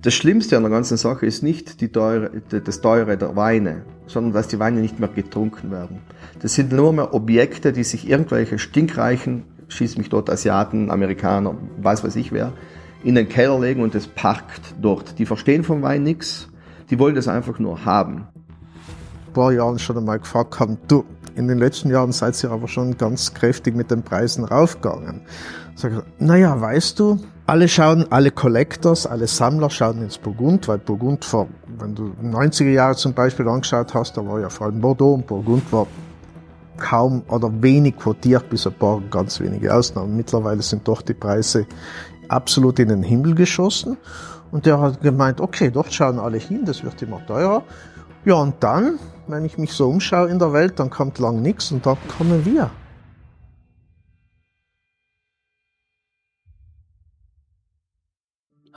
Das Schlimmste an der ganzen Sache ist nicht die teure, das Teure der Weine, sondern dass die Weine nicht mehr getrunken werden. Das sind nur mehr Objekte, die sich irgendwelche stinkreichen, schieß mich dort Asiaten, Amerikaner, weiß weiß ich wer, in den Keller legen und es parkt dort. Die verstehen vom Wein nichts, die wollen das einfach nur haben. Ein paar Jahren schon einmal gefragt haben, du, in den letzten Jahren seid ihr aber schon ganz kräftig mit den Preisen raufgegangen. Sag ich, naja, weißt du, alle schauen, alle Collectors, alle Sammler schauen ins Burgund, weil Burgund vor, wenn du 90er Jahre zum Beispiel angeschaut hast, da war ja vor allem Bordeaux und Burgund war kaum oder wenig quotiert, bis ein paar ganz wenige Ausnahmen. Mittlerweile sind doch die Preise absolut in den Himmel geschossen. Und der hat gemeint, okay, dort schauen alle hin, das wird immer teurer. Ja, und dann, wenn ich mich so umschaue in der Welt, dann kommt lang nichts und dann kommen wir.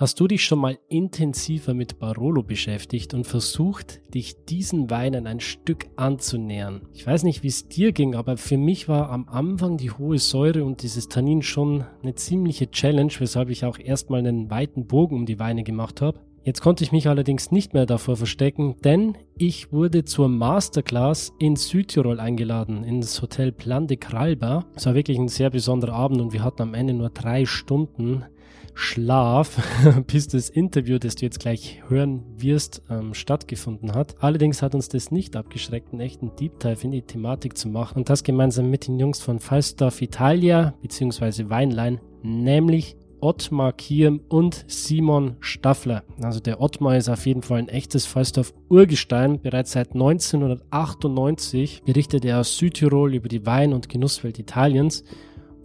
Hast du dich schon mal intensiver mit Barolo beschäftigt und versucht, dich diesen Weinen ein Stück anzunähern? Ich weiß nicht, wie es dir ging, aber für mich war am Anfang die hohe Säure und dieses Tannin schon eine ziemliche Challenge, weshalb ich auch erstmal einen weiten Bogen um die Weine gemacht habe. Jetzt konnte ich mich allerdings nicht mehr davor verstecken, denn ich wurde zur Masterclass in Südtirol eingeladen, ins Hotel Plan de Kralba. Es war wirklich ein sehr besonderer Abend und wir hatten am Ende nur drei Stunden Schlaf, bis das Interview, das du jetzt gleich hören wirst, ähm, stattgefunden hat. Allerdings hat uns das nicht abgeschreckt, einen echten Deep Dive in die Thematik zu machen und das gemeinsam mit den Jungs von Falstaff Italia bzw. Weinlein, nämlich Ottmar Kiem und Simon Staffler. Also der Ottmar ist auf jeden Fall ein echtes Falstaff Urgestein. Bereits seit 1998 berichtet er aus Südtirol über die Wein- und Genusswelt Italiens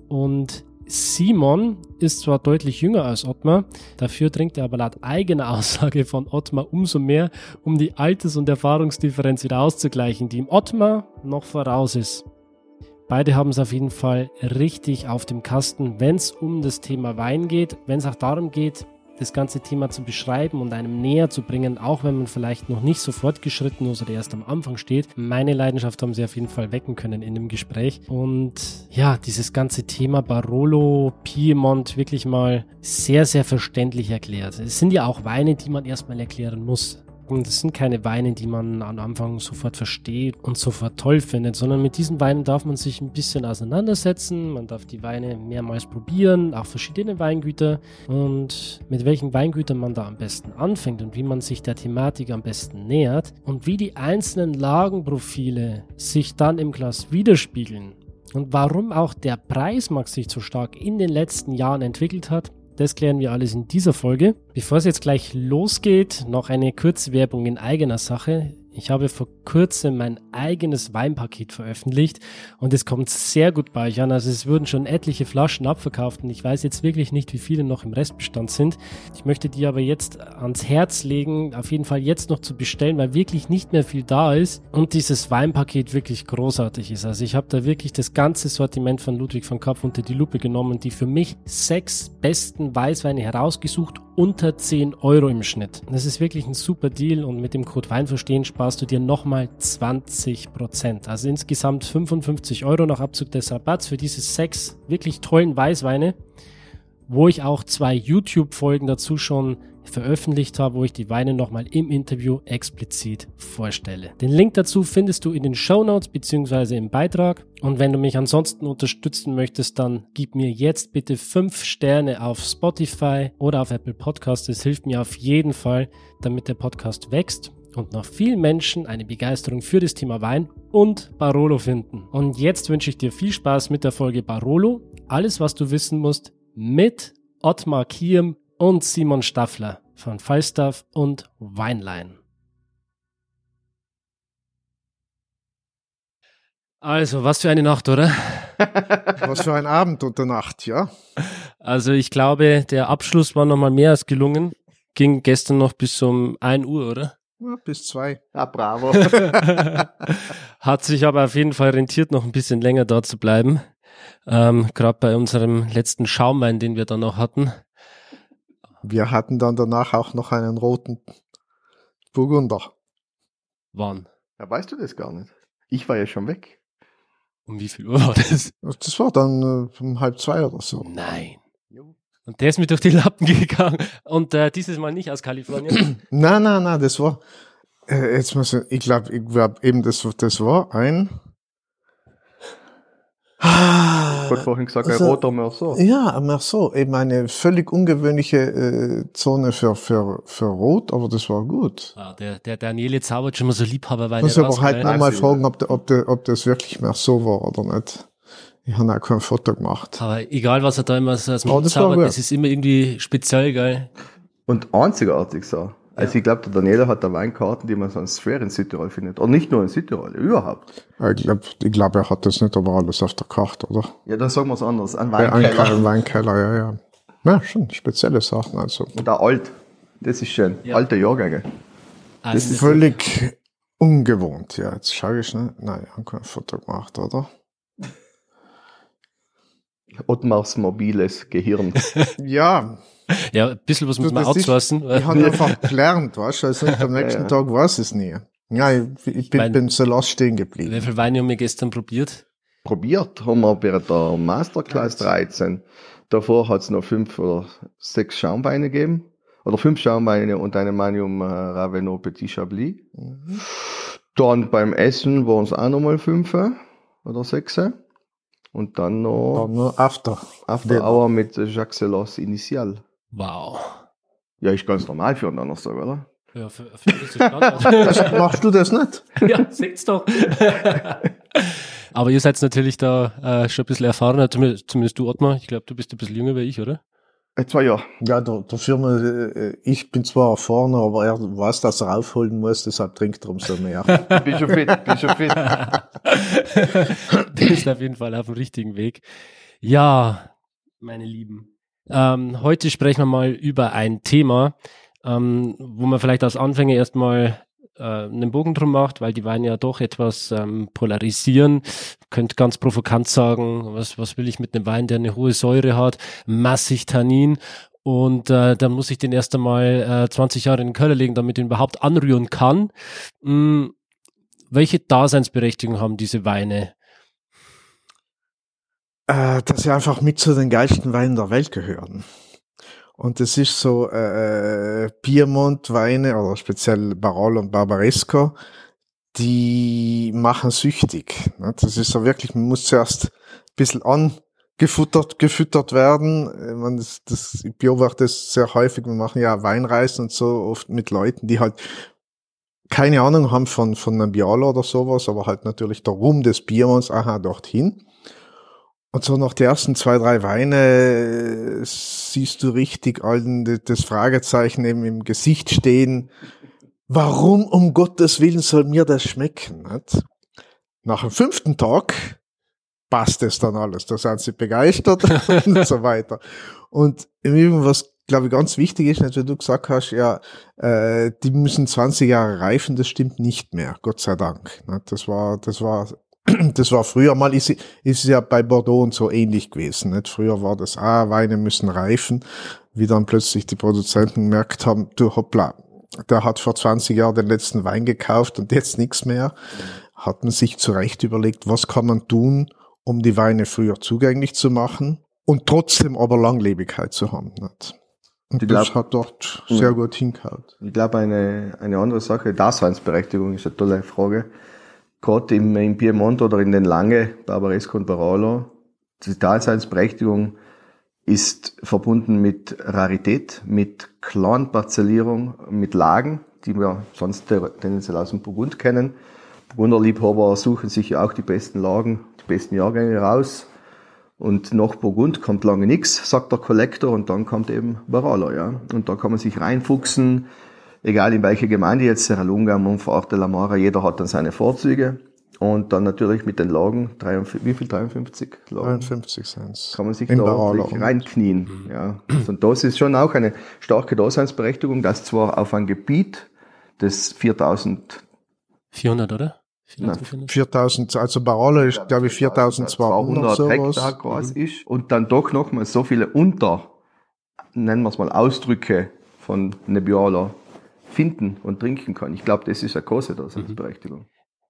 und Simon ist zwar deutlich jünger als Ottmar, dafür trinkt er aber laut eigener Aussage von Ottmar umso mehr, um die Alters- und Erfahrungsdifferenz wieder auszugleichen, die im Ottmar noch voraus ist. Beide haben es auf jeden Fall richtig auf dem Kasten, wenn es um das Thema Wein geht, wenn es auch darum geht, das ganze Thema zu beschreiben und einem näher zu bringen, auch wenn man vielleicht noch nicht so fortgeschritten ist oder erst am Anfang steht. Meine Leidenschaft haben sie auf jeden Fall wecken können in dem Gespräch. Und ja, dieses ganze Thema Barolo, Piemont wirklich mal sehr, sehr verständlich erklärt. Es sind ja auch Weine, die man erstmal erklären muss. Und es sind keine Weine, die man am Anfang sofort versteht und sofort toll findet, sondern mit diesen Weinen darf man sich ein bisschen auseinandersetzen. Man darf die Weine mehrmals probieren, auch verschiedene Weingüter und mit welchen Weingütern man da am besten anfängt und wie man sich der Thematik am besten nähert und wie die einzelnen Lagenprofile sich dann im Glas widerspiegeln und warum auch der Preismarkt sich so stark in den letzten Jahren entwickelt hat, das klären wir alles in dieser Folge. Bevor es jetzt gleich losgeht, noch eine kurze Werbung in eigener Sache. Ich habe vor kurzem mein eigenes Weinpaket veröffentlicht und es kommt sehr gut bei euch an. Also es wurden schon etliche Flaschen abverkauft und ich weiß jetzt wirklich nicht, wie viele noch im Restbestand sind. Ich möchte die aber jetzt ans Herz legen, auf jeden Fall jetzt noch zu bestellen, weil wirklich nicht mehr viel da ist und dieses Weinpaket wirklich großartig ist. Also ich habe da wirklich das ganze Sortiment von Ludwig von Kapf unter die Lupe genommen und die für mich sechs besten Weißweine herausgesucht unter 10 Euro im Schnitt. Das ist wirklich ein super Deal und mit dem Code Weinverstehen sparst du dir nochmal 20 Prozent. Also insgesamt 55 Euro nach Abzug des Rabatts für diese sechs wirklich tollen Weißweine, wo ich auch zwei YouTube-Folgen dazu schon veröffentlicht habe, wo ich die Weine nochmal im Interview explizit vorstelle. Den Link dazu findest du in den Show Notes bzw. im Beitrag. Und wenn du mich ansonsten unterstützen möchtest, dann gib mir jetzt bitte 5 Sterne auf Spotify oder auf Apple Podcast. Das hilft mir auf jeden Fall, damit der Podcast wächst und noch viel Menschen eine Begeisterung für das Thema Wein und Barolo finden. Und jetzt wünsche ich dir viel Spaß mit der Folge Barolo. Alles, was du wissen musst, mit Ottmar Kiem und Simon Staffler von Falstaff und Weinlein. Also, was für eine Nacht, oder? was für ein Abend und eine Nacht, ja. Also, ich glaube, der Abschluss war nochmal mehr als gelungen. Ging gestern noch bis um 1 Uhr, oder? Ja, bis zwei. Ah, bravo. Hat sich aber auf jeden Fall rentiert, noch ein bisschen länger da zu bleiben. Ähm, Gerade bei unserem letzten Schaumwein, den wir dann noch hatten. Wir hatten dann danach auch noch einen roten Burgunder. Wann? Ja, weißt du das gar nicht? Ich war ja schon weg. Um wie viel Uhr war das? Das war dann äh, um halb zwei oder so. Nein. Und der ist mir durch die Lappen gegangen. Und äh, dieses Mal nicht aus Kalifornien. nein, nein, nein, das war, äh, jetzt muss ich, ich glaube, ich glaub eben, das, das war ein, Ich habe vorhin gesagt, ein Also- roter Merceau. ja, so, eben eine völlig ungewöhnliche äh, Zone für, für, für Rot, aber das war gut. Ah, der, der Daniele zaubert schon mal so Liebhaberweine Muss aber halt nochmal fragen, ob, der, ob, der, ob das wirklich mehr so war oder nicht. Ich habe auch kein Foto gemacht. Aber egal, was er da immer so dem Oh, das zaubert, das ist immer irgendwie speziell, geil. Und einzigartig so. Also ich glaube, der Daniela hat da Weinkarten, die man sonst schwer in Südtirol findet. Und nicht nur in Südtirol, überhaupt. Ich glaube, ich glaub, er hat das nicht aber alles auf der Karte, oder? Ja, dann sagen wir es anders. Ein Ja, ein Weinkeller. kleiner Weinkeller, ja, ja. Ja, schon spezielle Sachen, also. Und auch alt. Das ist schön. Ja. Alte Jahrgänge. Also, Völlig ungewohnt, ja. Jetzt schaue ich schnell. Nein, ich habe kein Foto gemacht, oder? Ottmars mobiles Gehirn. Ja, ja, ein bisschen was muss man outsourcen. ich habe einfach gelernt, weißt du, also am nächsten ja. Tag weiß ich es nie. Ja, ich, ich bin, mein- bin so last stehen Wie geblieben. viel Weine haben wir gestern probiert? Probiert haben wir bei der Masterclass 13. Davor hat es noch fünf oder sechs Schaumweine gegeben. Oder fünf Schaumweine und eine Manium äh, Ravenot Petit Chablis. Mhm. Dann beim Essen waren es auch nochmal fünf oder sechs. Und dann noch nur after. After Hour mit Jacques Celos Initial. Wow. Ja, ist ganz normal für einen Donnerstag, oder? Ja, für, für das ist Standard. Machst du das nicht? ja, seht's doch. Aber ihr seid natürlich da äh, schon ein bisschen erfahrener, zumindest, zumindest du, Ottmar. Ich glaube, du bist ein bisschen jünger wie ich, oder? Äh, zwei Jahre. Ja, der, der Firma, ich bin zwar erfahrener, aber er weiß, dass er aufholen muss, deshalb trinkt er umso mehr. Bin schon fit, bin schon fit. Der ist auf jeden Fall auf dem richtigen Weg. Ja, meine Lieben. Ähm, heute sprechen wir mal über ein Thema, ähm, wo man vielleicht als Anfänger erstmal äh, einen Bogen drum macht, weil die Weine ja doch etwas ähm, polarisieren. Könnt ganz provokant sagen, was, was will ich mit einem Wein, der eine hohe Säure hat, massig Tannin und äh, dann muss ich den erst einmal äh, 20 Jahre in den Keller legen, damit ich ihn überhaupt anrühren kann. Hm, welche Daseinsberechtigung haben diese Weine? äh, dass sie einfach mit zu den geilsten Weinen der Welt gehören. Und das ist so äh, Piemont-Weine oder speziell Barolo und Barbaresco, die machen süchtig. Ne? Das ist so wirklich, man muss zuerst ein bisschen angefuttert gefüttert werden. Ich meine, das, das, ich beobachte das sehr häufig. Wir machen ja Weinreisen und so oft mit Leuten, die halt keine Ahnung haben von, von einem Bialo oder sowas, aber halt natürlich der Ruhm des Biermanns, aha, dorthin. Und so nach den ersten zwei, drei Weine äh, siehst du richtig allen das Fragezeichen eben im Gesicht stehen. Warum um Gottes Willen soll mir das schmecken? Nach dem fünften Tag passt es dann alles. Da sind sie begeistert und so weiter. Und im Übrigen, was glaube ich ganz wichtig ist, wie du gesagt hast, ja, äh, die müssen 20 Jahre reifen, das stimmt nicht mehr, Gott sei Dank. Das war, das war das war früher mal, ist, ist es ja bei Bordeaux und so ähnlich gewesen. Nicht? Früher war das, ah, Weine müssen reifen, wie dann plötzlich die Produzenten gemerkt haben, du hoppla, der hat vor 20 Jahren den letzten Wein gekauft und jetzt nichts mehr. Hat man sich zurecht überlegt, was kann man tun, um die Weine früher zugänglich zu machen und trotzdem aber Langlebigkeit zu haben. Nicht? Und Ich das glaub- hat dort sehr gut hingehauen. Ich glaube, eine, eine andere Sache, Daseinsberechtigung ist eine tolle Frage. Gerade im, im Piemont oder in den Lange, Barbaresco und Barolo, die Daseinsberechtigung ist verbunden mit Rarität, mit Clan-Parzellierung, mit Lagen, die wir sonst tendenziell aus dem Burgund kennen. Burgunderliebhaber suchen sich ja auch die besten Lagen, die besten Jahrgänge raus. Und nach Burgund kommt lange nichts, sagt der Kollektor, und dann kommt eben Barolo, ja. Und da kann man sich reinfuchsen, egal in welche Gemeinde jetzt, Serralunga, Montfort de la Mora, jeder hat dann seine Vorzüge. Und dann natürlich mit den Lagen, 53, wie viel, 53 Lagen? 53 sind's. Kann man sich In da Barolo. ordentlich reinknien, ja. Und das ist schon auch eine starke Daseinsberechtigung, dass zwar auf ein Gebiet des 4000 400, oder? Nein. 400? 4000, also Barolo ist, glaube ich, 4200 sowas. Hektar groß ist und dann doch nochmal so viele Unter, nennen wir es mal, Ausdrücke von Nebbiolo finden und trinken kann. Ich glaube, das ist eine große Daseinsberechtigung.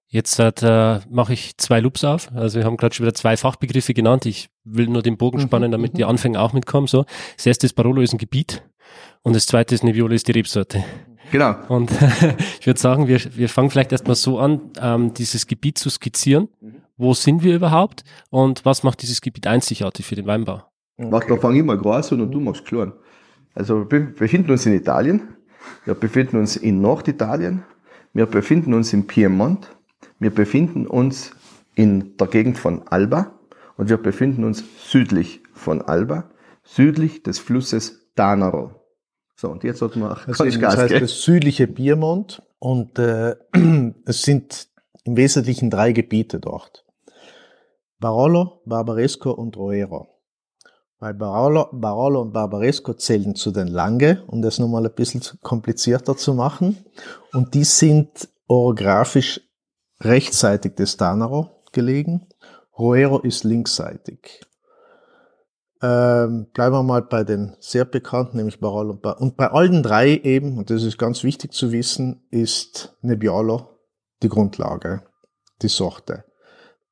Jetzt äh, mache ich zwei Loops auf. Also wir haben gerade schon wieder zwei Fachbegriffe genannt. Ich will nur den Bogen mhm, spannen, damit mhm. die Anfänger auch mitkommen. So, das erste ist Barolo ist ein Gebiet und das zweite ist Nebbiolo ist die Rebsorte. Genau. Und ich würde sagen, wir, wir fangen vielleicht erstmal so an, ähm, dieses Gebiet zu skizzieren. Mhm. Wo sind wir überhaupt und was macht dieses Gebiet einzigartig für den Weinbau? Okay. Warte, da fange ich mal groß an und du machst klein. Also wir befinden uns in Italien, wir befinden uns in Norditalien, wir befinden uns im Piemont, wir befinden uns in der Gegend von Alba und wir befinden uns südlich von Alba, südlich des Flusses Danaro. So, und jetzt sollten wir auch also Gas das heißt geben. das südliche Piemont und äh, es sind im Wesentlichen drei Gebiete dort. Barolo, Barbaresco und Roero. Weil Barolo, Barolo und Barbaresco zählen zu den Lange, um das nochmal ein bisschen komplizierter zu machen. Und die sind orografisch rechtsseitig des Tanaro gelegen. Roero ist linksseitig. Ähm, bleiben wir mal bei den sehr bekannten, nämlich Barolo und Bar Und bei allen drei eben, und das ist ganz wichtig zu wissen, ist Nebbiolo die Grundlage, die Sorte.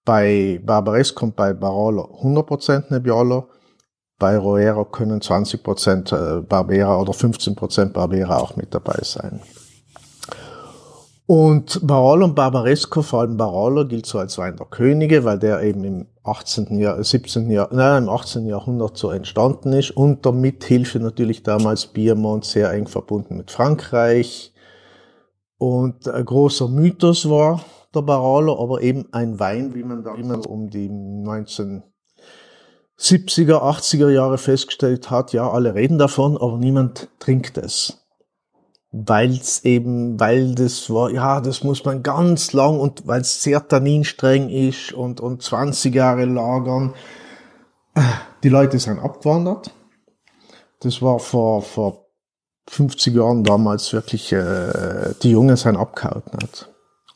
Bei Barbaresco und bei Barolo 100% Nebbiolo, bei Roero können 20% äh, Barbera oder 15% Barbera auch mit dabei sein. Und Barolo und Barbaresco, vor allem Barolo, gilt so als Wein der Könige, weil der eben im 18. Jahr, 17. Jahr, nein, im 18. Jahrhundert so entstanden ist. Unter Mithilfe natürlich damals Piemont sehr eng verbunden mit Frankreich. Und ein großer Mythos war der Barolo, aber eben ein Wein, wie man da immer um die 1970er, 80er Jahre festgestellt hat. Ja, alle reden davon, aber niemand trinkt es weil es eben, weil das war, ja, das muss man ganz lang und weil es sehr tanninstreng ist und, und 20 Jahre lagern. Die Leute sind abgewandert. Das war vor, vor 50 Jahren damals wirklich, äh, die Jungen sind abgehauen.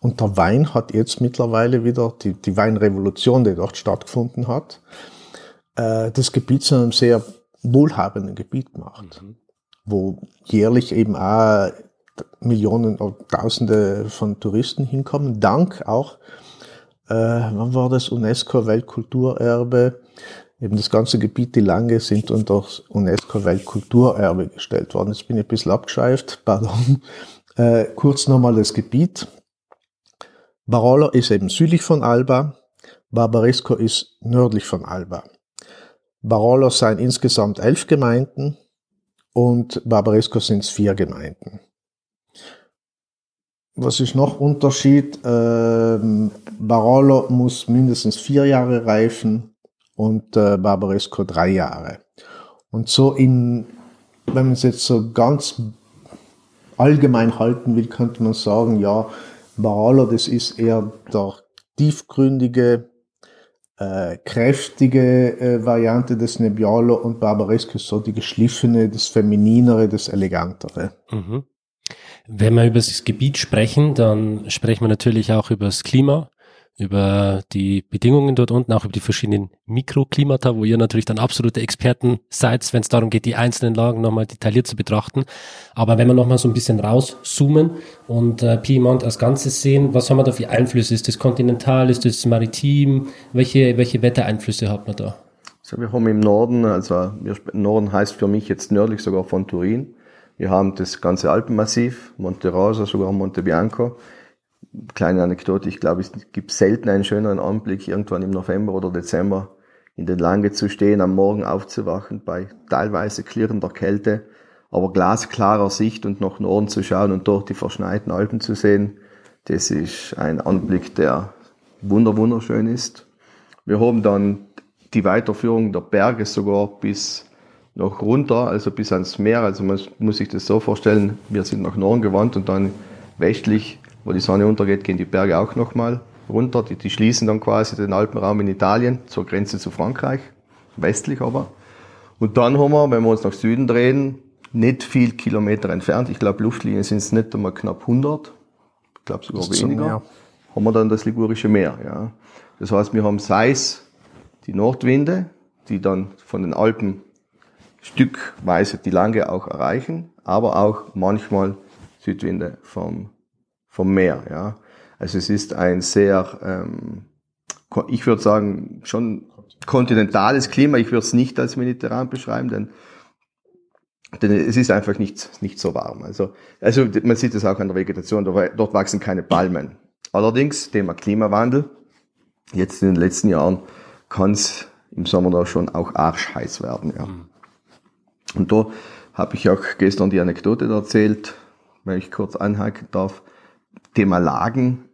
Und der Wein hat jetzt mittlerweile wieder, die, die Weinrevolution, die dort stattgefunden hat, äh, das Gebiet zu einem sehr wohlhabenden Gebiet gemacht. Mhm wo jährlich eben auch Millionen oder Tausende von Touristen hinkommen, dank auch, äh, wann war das, UNESCO-Weltkulturerbe, eben das ganze Gebiet, die Lange, sind unter das UNESCO-Weltkulturerbe gestellt worden. Jetzt bin ich ein bisschen abgeschweift, pardon. Äh, kurz nochmal das Gebiet. Barolo ist eben südlich von Alba, Barbaresco ist nördlich von Alba. Barolo seien insgesamt elf Gemeinden, und Barbaresco sind es vier Gemeinden. Was ist noch Unterschied? Ähm, Barolo muss mindestens vier Jahre reifen und äh, Barbaresco drei Jahre. Und so in, wenn man es jetzt so ganz allgemein halten will, könnte man sagen, ja, Barolo, das ist eher der tiefgründige, äh, kräftige äh, Variante des Nebbiolo und Barbaresco ist so die geschliffene, das femininere, das elegantere. Mhm. Wenn wir über das Gebiet sprechen, dann sprechen wir natürlich auch über das Klima über die Bedingungen dort unten, auch über die verschiedenen Mikroklimata, wo ihr natürlich dann absolute Experten seid, wenn es darum geht, die einzelnen Lagen nochmal detailliert zu betrachten. Aber wenn wir nochmal so ein bisschen rauszoomen und äh, Piemont als Ganzes sehen, was haben wir da für Einflüsse? Ist das kontinental, ist das maritim? Welche, welche Wettereinflüsse hat man da? Also wir haben im Norden, also Norden heißt für mich jetzt nördlich sogar von Turin. Wir haben das ganze Alpenmassiv, Monte Rosa, sogar Monte Bianco kleine Anekdote, ich glaube, es gibt selten einen schöneren Anblick, irgendwann im November oder Dezember in den Lange zu stehen, am Morgen aufzuwachen bei teilweise klirrender Kälte, aber glasklarer Sicht und nach Norden zu schauen und dort die verschneiten Alpen zu sehen. Das ist ein Anblick, der wunder wunderschön ist. Wir haben dann die Weiterführung der Berge sogar bis noch runter, also bis ans Meer. Also man muss sich das so vorstellen, wir sind nach Norden gewandt und dann westlich wo die Sonne untergeht, gehen die Berge auch nochmal runter. Die, die schließen dann quasi den Alpenraum in Italien zur Grenze zu Frankreich, westlich aber. Und dann haben wir, wenn wir uns nach Süden drehen, nicht viel Kilometer entfernt, ich glaube Luftlinien sind es nicht einmal knapp 100, ich glaube sogar das weniger, haben wir dann das Ligurische Meer. Ja. Das heißt, wir haben sei es die Nordwinde, die dann von den Alpen stückweise die Lange auch erreichen, aber auch manchmal Südwinde vom vom Meer. Ja. Also es ist ein sehr, ähm, ich würde sagen, schon kontinentales Klima. Ich würde es nicht als mediterran beschreiben, denn, denn es ist einfach nicht, nicht so warm. Also, also man sieht es auch an der Vegetation, dort wachsen keine Palmen. Allerdings, Thema Klimawandel, jetzt in den letzten Jahren kann es im Sommer da schon auch arschheiß werden. Ja. Und da habe ich auch gestern die Anekdote erzählt, wenn ich kurz anhaken darf. Thema Lagen.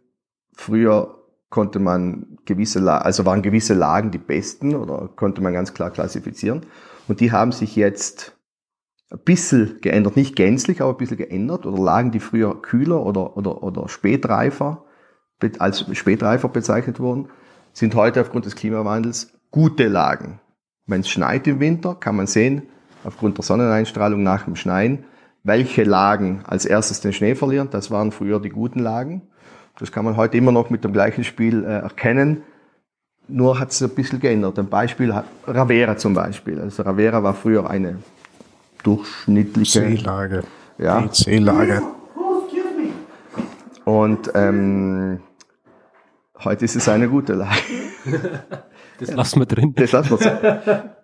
Früher konnte man gewisse, also waren gewisse Lagen die besten oder konnte man ganz klar klassifizieren. Und die haben sich jetzt ein bisschen geändert, nicht gänzlich, aber ein bisschen geändert. Oder Lagen, die früher kühler oder, oder, oder spätreifer, als spätreifer bezeichnet wurden, sind heute aufgrund des Klimawandels gute Lagen. Wenn es schneit im Winter, kann man sehen, aufgrund der Sonneneinstrahlung nach dem Schneien, welche Lagen als erstes den Schnee verlieren. Das waren früher die guten Lagen. Das kann man heute immer noch mit dem gleichen Spiel äh, erkennen. Nur hat es ein bisschen geändert. Ein Beispiel, Ravera zum Beispiel. Also Ravera war früher eine durchschnittliche Seelage. Ja. Seelage. Und ähm, heute ist es eine gute Lage. Das lassen wir drin. Das lassen wir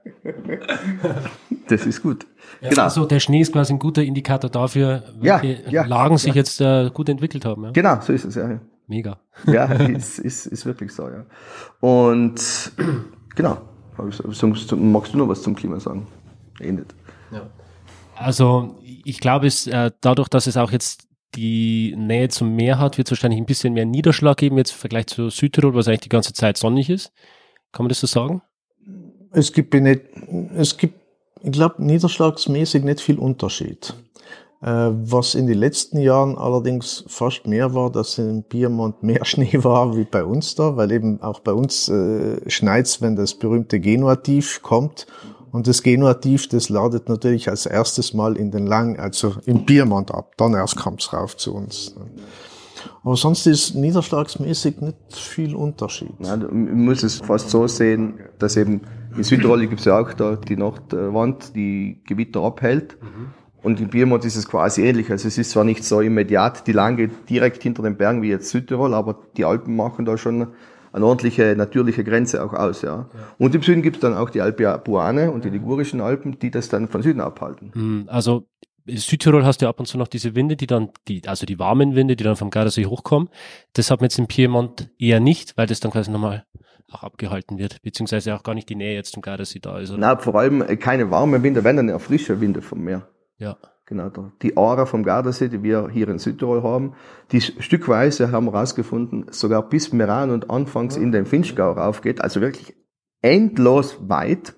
Das ist gut. Ja, genau. Also der Schnee ist quasi ein guter Indikator dafür, welche ja, ja, Lagen sich jetzt äh, gut entwickelt haben. Ja? Genau, so ist es, ja. Mega. Ja, ist, ist, ist wirklich so, ja. Und genau, magst du noch was zum Klima sagen? Endet. Ja. Also ich glaube, es äh, dadurch, dass es auch jetzt die Nähe zum Meer hat, wird es wahrscheinlich ein bisschen mehr Niederschlag geben jetzt im Vergleich zu Südtirol, was eigentlich die ganze Zeit sonnig ist. Kann man das so sagen? Es gibt nicht, es gibt, ich glaube, niederschlagsmäßig nicht viel Unterschied. Äh, was in den letzten Jahren allerdings fast mehr war, dass in Piemont mehr Schnee war wie bei uns da, weil eben auch bei uns äh, schneit's, wenn das berühmte Genuativ kommt. Und das Genuativ, das ladet natürlich als erstes Mal in den Lang, also im Piemont ab. Dann erst kommt's rauf zu uns. Aber sonst ist niederschlagsmäßig nicht viel Unterschied. Ja, man muss es fast so sehen, dass eben in Südtirol gibt es ja auch da die Nordwand, die Gewitter abhält. Mhm. Und in Piemont ist es quasi ähnlich. Also es ist zwar nicht so immediat die Lange direkt hinter den Bergen wie jetzt Südtirol, aber die Alpen machen da schon eine ordentliche natürliche Grenze auch aus. Ja. ja. Und im Süden gibt es dann auch die Alpe Apuane und die ligurischen Alpen, die das dann von Süden abhalten. Mhm. Also Südtirol hast du ab und zu noch diese Winde, die dann, die, also die warmen Winde, die dann vom Gardasee hochkommen. Das hat man jetzt in Piemont eher nicht, weil das dann quasi nochmal auch abgehalten wird, beziehungsweise auch gar nicht die Nähe jetzt zum Gardasee da ist. Oder? Na, vor allem äh, keine warmen Winde, wenn dann eher frische Winde vom Meer. Ja. Genau, die Aura vom Gardasee, die wir hier in Südtirol haben, die stückweise haben wir herausgefunden, sogar bis Meran und anfangs in den Finchgau raufgeht, also wirklich endlos weit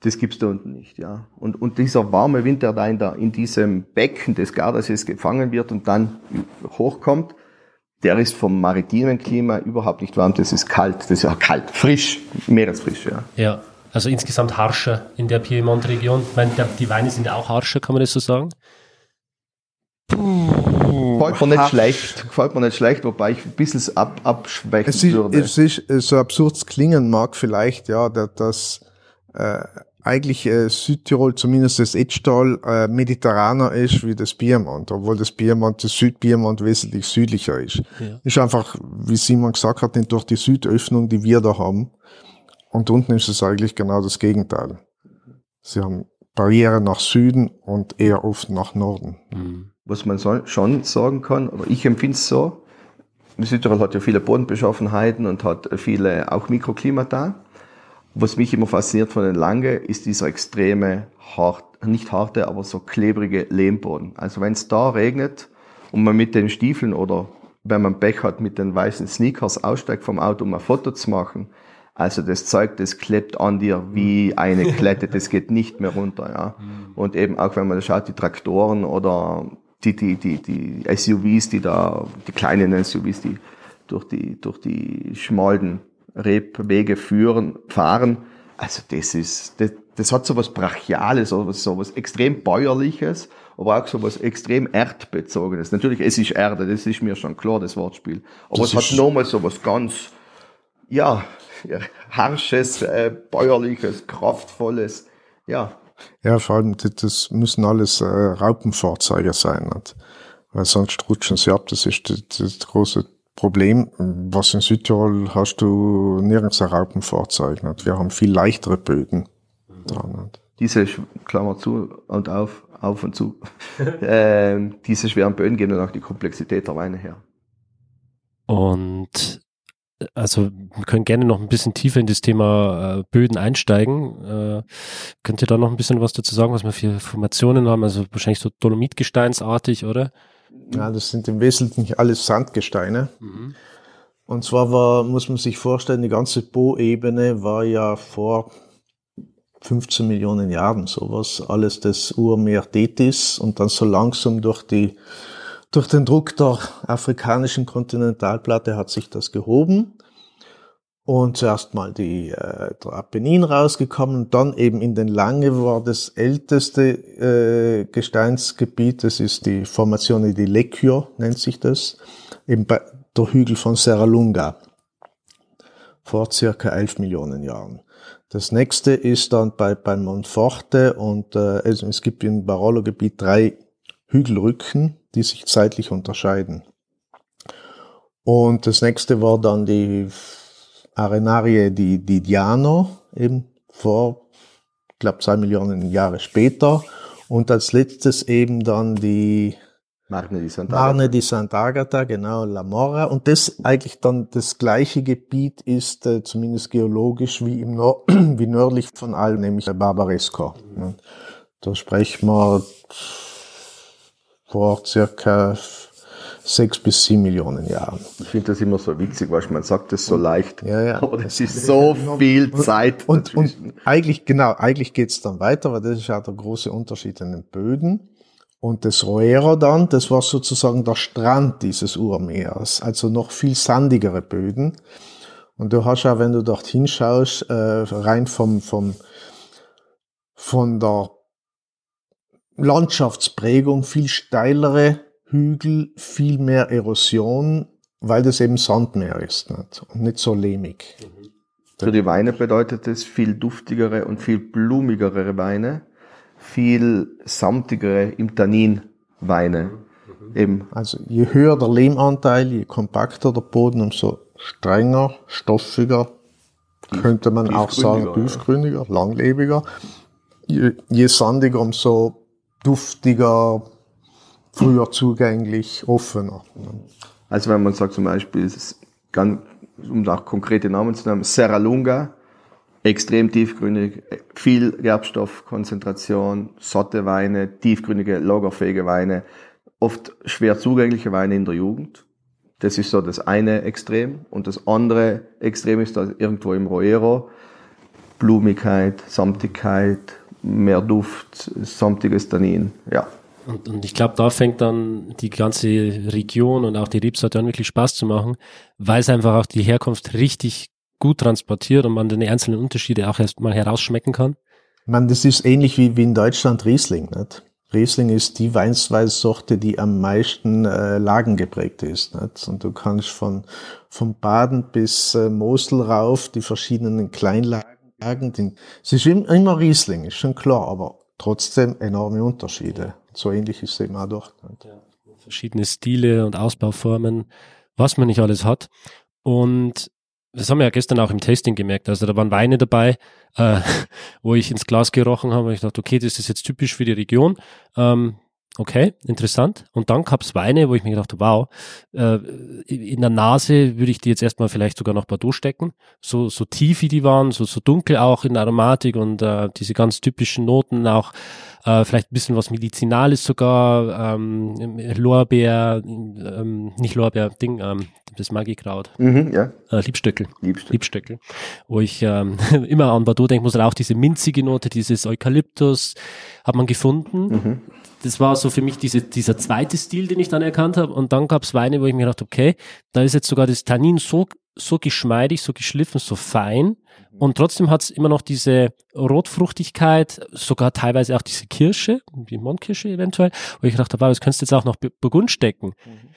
das gibt's da unten nicht, ja. Und, und dieser warme Wind, der da in, der, in diesem Becken des Gardasees gefangen wird und dann hochkommt, der ist vom maritimen Klima überhaupt nicht warm, das ist kalt, das ist ja kalt, frisch, meeresfrisch, ja. Ja, also insgesamt harscher in der Piemont-Region. Ich meine, die Weine sind ja auch harscher, kann man das so sagen? Gefällt mir nicht schlecht, gefällt mir nicht schlecht, wobei ich ein bisschen ab, abschwächen es ist, würde. Es ist, so absurd klingen mag vielleicht, ja, dass äh, eigentlich äh, Südtirol, zumindest das Edtal, äh, mediterraner ist wie das Piemont, obwohl das Piemont, das Südpiemont wesentlich südlicher ist. Ja. Ist einfach, wie Simon gesagt hat, durch die Südöffnung, die wir da haben. Und unten ist es eigentlich genau das Gegenteil. Sie haben Barriere nach Süden und eher oft nach Norden. Mhm. Was man so, schon sagen kann, aber ich empfinde es so, Südtirol hat ja viele Bodenbeschaffenheiten und hat viele auch Mikroklimata. Was mich immer fasziniert von den Lange, ist dieser extreme, hart, nicht harte, aber so klebrige Lehmboden. Also wenn es da regnet und man mit den Stiefeln oder wenn man Pech hat, mit den weißen Sneakers aussteigt vom Auto, um ein Foto zu machen, also das Zeug, das klebt an dir wie eine Klette, das geht nicht mehr runter, ja. Mhm. Und eben auch wenn man schaut, die Traktoren oder die, die, die, die SUVs, die da, die kleinen SUVs, die durch die, durch die schmalen Rebwege führen, fahren. Also das ist, das, das hat so was Brachiales, so was, so was extrem Bäuerliches, aber auch so was extrem Erdbezogenes. Natürlich, es ist Erde, das ist mir schon klar, das Wortspiel. Aber das es hat nochmal so was ganz, ja, harsches, äh, bäuerliches, kraftvolles, ja. Ja, vor allem, das müssen alles äh, Raupenfahrzeuge sein, nicht? weil sonst rutschen sie ab. Das ist das, das große Problem, was in Südtirol hast du nirgends ein Raupenfahrzeug. Nicht? Wir haben viel leichtere Böden. Nicht? Diese, Klammer zu und auf, auf und zu, äh, diese schweren Böden geben dann auch die Komplexität der Weine her. Und also wir können gerne noch ein bisschen tiefer in das Thema äh, Böden einsteigen. Äh, könnt ihr da noch ein bisschen was dazu sagen, was wir für Formationen haben? Also wahrscheinlich so Dolomitgesteinsartig, oder? Ja, das sind im Wesentlichen alles Sandgesteine. Mhm. Und zwar war, muss man sich vorstellen, die ganze Boebene war ja vor 15 Millionen Jahren sowas, alles das Urmeer Tethys und dann so langsam durch die durch den Druck der afrikanischen Kontinentalplatte hat sich das gehoben und zuerst mal die, äh, der Apennin rausgekommen dann eben in den Lange war das älteste äh, Gesteinsgebiet, das ist die Formation di Lecchio, nennt sich das, eben bei der Hügel von Serralunga vor circa 11 Millionen Jahren. Das nächste ist dann bei, bei Monforte und äh, es, es gibt im Barolo-Gebiet drei Hügelrücken, die sich zeitlich unterscheiden. Und das nächste war dann die Arenarie di, di Diano, eben vor, ich glaube, zwei Millionen Jahre später. Und als letztes eben dann die Marne di Sant'Agata. Marne di Sant'Agata, genau, La Mora. Und das eigentlich dann das gleiche Gebiet ist, äh, zumindest geologisch, wie, im Nord wie nördlich von Alm, nämlich Barbaresco. Mhm. Da sprechen wir vor circa sechs bis sieben Millionen Jahren. Ich finde das immer so witzig, weil man sagt das so leicht, ja, ja. aber das ist so viel Zeit. Und, und, und eigentlich, genau, eigentlich geht's dann weiter, weil das ist ja der große Unterschied in den Böden. Und das Roero dann, das war sozusagen der Strand dieses Urmeers, also noch viel sandigere Böden. Und du hast ja, wenn du dort hinschaust, äh, rein vom, vom, von der Landschaftsprägung viel steilere Hügel, viel mehr Erosion, weil das eben Sandmeer ist nicht? und nicht so lehmig. Für die Weine bedeutet es viel duftigere und viel blumigere Weine, viel samtigere im Tannin Weine. Eben. Also je höher der Lehmanteil, je kompakter der Boden, umso strenger, stoffiger, könnte man auch sagen, tiefgründiger, ja. langlebiger. Je, je sandiger, umso duftiger, früher zugänglich, offener. Also wenn man sagt zum Beispiel, ganz, um auch konkrete Namen zu nennen, Serra Lunga, extrem tiefgründig, viel Gerbstoffkonzentration, satte Weine, tiefgründige, lagerfähige Weine, oft schwer zugängliche Weine in der Jugend. Das ist so das eine Extrem. Und das andere Extrem ist da irgendwo im Roero. Blumigkeit, Samtigkeit, mehr Duft, samtiges Tannin, ja. Und, und ich glaube, da fängt dann die ganze Region und auch die Rebsorte an wirklich Spaß zu machen, weil es einfach auch die Herkunft richtig gut transportiert und man die einzelnen Unterschiede auch erst mal herausschmecken kann. Man, das ist ähnlich wie, wie in Deutschland Riesling, nicht? Riesling ist die Weinsweissorte, die am meisten äh, Lagen geprägt ist. Nicht? Und du kannst von, von Baden bis äh, Mosel rauf die verschiedenen Kleinlagen Gegend. Es ist immer Riesling, ist schon klar, aber trotzdem enorme Unterschiede. So ähnlich ist es eben auch dort. Ja, verschiedene Stile und Ausbauformen, was man nicht alles hat. Und das haben wir ja gestern auch im Tasting gemerkt. Also da waren Weine dabei, äh, wo ich ins Glas gerochen habe und ich dachte, okay, das ist jetzt typisch für die Region. Ähm, Okay, interessant. Und dann gab es Weine, wo ich mir gedacht habe, wow, äh, in der Nase würde ich die jetzt erstmal vielleicht sogar noch Bordeaux stecken. So, so tief wie die waren, so, so dunkel auch in der Aromatik und äh, diese ganz typischen Noten auch, äh, vielleicht ein bisschen was Medizinales sogar, ähm, Lorbeer, ähm, nicht Lorbeer, Ding, ähm, das Magikraut. Mhm, ja. Äh, Liebstöckel. Liebstöckel. Liebstöckel. Wo ich ähm, immer an Bordeaux denke, muss auch diese minzige Note, dieses Eukalyptus, hat man gefunden. Mhm das war so für mich diese, dieser zweite Stil, den ich dann erkannt habe. Und dann gab es Weine, wo ich mir gedacht okay, da ist jetzt sogar das Tannin so, so geschmeidig, so geschliffen, so fein. Mhm. Und trotzdem hat es immer noch diese Rotfruchtigkeit, sogar teilweise auch diese Kirsche, die Mondkirsche eventuell, wo ich gedacht habe, das könntest du jetzt auch noch Burgund stecken. Mhm.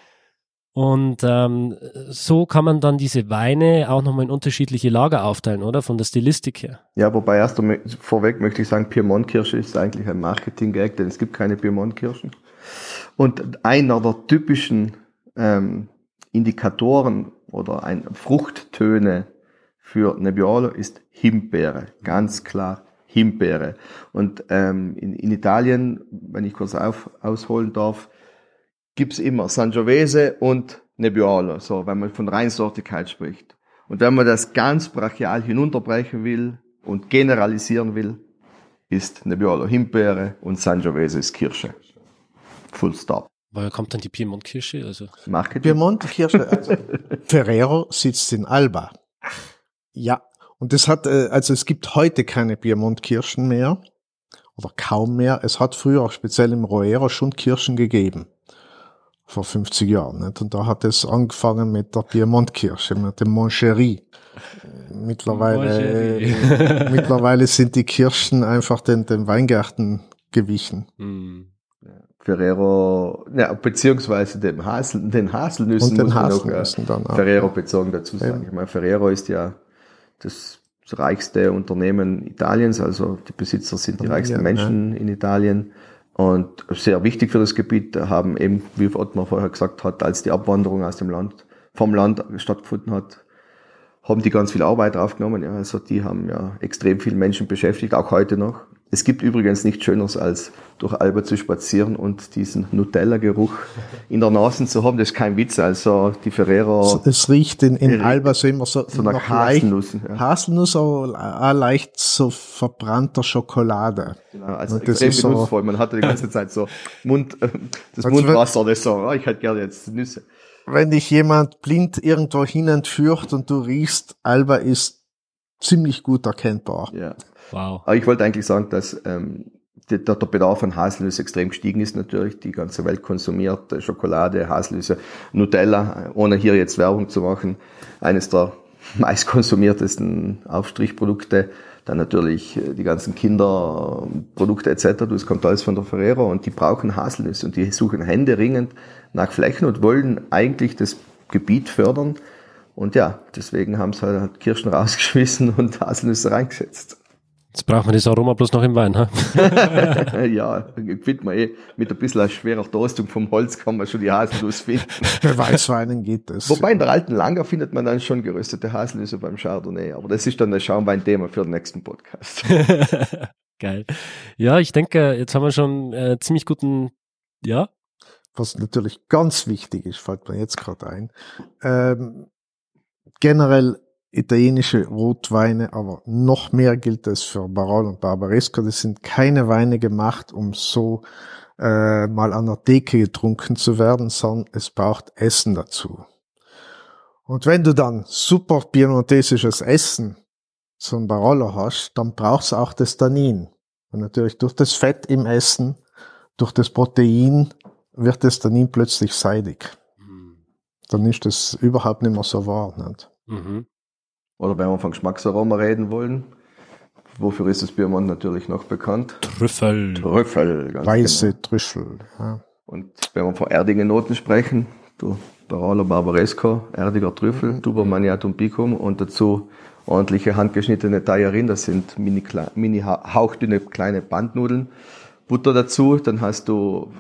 Und ähm, so kann man dann diese Weine auch nochmal in unterschiedliche Lager aufteilen, oder? Von der Stilistik her. Ja, wobei erst vorweg möchte ich sagen, Piemont-Kirsche ist eigentlich ein Marketing-Gag, denn es gibt keine Piemont-Kirschen. Und einer der typischen ähm, Indikatoren oder ein Fruchttöne für Nebbiolo ist Himbeere, ganz klar Himbeere. Und ähm, in, in Italien, wenn ich kurz auf, ausholen darf, gibt's immer Sangiovese und Nebbiolo, so, wenn man von Reinsortigkeit spricht. Und wenn man das ganz brachial hinunterbrechen will und generalisieren will, ist Nebbiolo Himbeere und Sangiovese ist Kirsche. Full stop. Woher kommt dann die Piemont-Kirsche? Also Marketing. Piemont-Kirsche, also Ferrero sitzt in Alba. Ja, und es hat, äh, also es gibt heute keine Piemont-Kirschen mehr oder kaum mehr. Es hat früher auch speziell im Roero schon Kirschen gegeben. Vor 50 Jahren. Nicht? Und da hat es angefangen mit der Piemont-Kirsche, mit dem Moncherie. Mittlerweile, äh, mittlerweile sind die Kirschen einfach den, den Weingärten gewichen. hm. Ferrero, ja, beziehungsweise dem Hasel, den Haselnüssen Und den muss man noch, Haselnüssen äh, dann auch. Ferrero bezogen dazu sagen. Ja. Ich meine, Ferrero ist ja das reichste Unternehmen Italiens, also die Besitzer sind die reichsten ja. Menschen in Italien und sehr wichtig für das Gebiet haben eben, wie Ottmar vorher gesagt hat, als die Abwanderung aus dem Land, vom Land stattgefunden hat, haben die ganz viel Arbeit aufgenommen. Ja, also die haben ja extrem viele Menschen beschäftigt, auch heute noch. Es gibt übrigens nichts Schöneres, als durch Alba zu spazieren und diesen Nutella-Geruch in der Nase zu haben. Das ist kein Witz. Also die Ferrero, Es riecht in, in Alba so immer so, so nach Haselnüssen. Ja. Haselnuss, aber leicht so verbrannter Schokolade. Genau, also Und das extrem ist so-. Man hatte die ganze Zeit so Mund, äh, das Also Mundwasser, das so, oh, ich hätte gerne jetzt Nüsse. Wenn dich jemand blind irgendwo hin entführt und du riechst, Alba ist ziemlich gut erkennbar. Ja. Wow. Aber ich wollte eigentlich sagen, dass ähm, der, der Bedarf an Haselnüsse extrem gestiegen ist natürlich. Die ganze Welt konsumiert äh, Schokolade, Haselnüsse, Nutella, äh, ohne hier jetzt Werbung zu machen. Eines der meistkonsumiertesten Aufstrichprodukte. Dann natürlich äh, die ganzen Kinderprodukte etc. Das kommt alles von der Ferrero und die brauchen Haselnüsse und die suchen händeringend nach Flächen und wollen eigentlich das Gebiet fördern. Und ja, deswegen haben sie halt Kirschen rausgeschmissen und Haselnüsse reingesetzt. Jetzt braucht man das Aroma bloß noch im Wein, ha? ja, findet man eh, mit ein bisschen schwerer Toastung vom Holz kann man schon die Haselnuss finden. Bei Weißweinen geht es. Wobei in der alten Langer findet man dann schon geröstete Haselnüsse beim Chardonnay, aber das ist dann ein Schaumwein-Thema für den nächsten Podcast. Geil. Ja, ich denke, jetzt haben wir schon äh, ziemlich guten, ja, was natürlich ganz wichtig ist, fällt mir jetzt gerade ein. Ähm, generell italienische Rotweine, aber noch mehr gilt es für Barolo und Barbaresco. Das sind keine Weine gemacht, um so äh, mal an der Theke getrunken zu werden, sondern es braucht Essen dazu. Und wenn du dann super piemontesisches Essen zum Barolo hast, dann brauchst du auch das Tannin. Und natürlich durch das Fett im Essen, durch das Protein wird das Tannin plötzlich seidig. Dann ist das überhaupt nicht mehr so wahr. Nicht? Mhm. Oder wenn wir von Geschmacksaroma reden wollen, wofür ist das Biermont natürlich noch bekannt? Trüffel. Trüffel, ganz Weiße genau. Trüffel. Ja. Und wenn wir von erdigen Noten sprechen, du Barolo Barbaresco, erdiger Trüffel, Tuber Maniatum Picum und dazu ordentliche handgeschnittene Taillerin, das sind mini, mini ha- hauchdünne kleine Bandnudeln. Butter dazu, dann hast du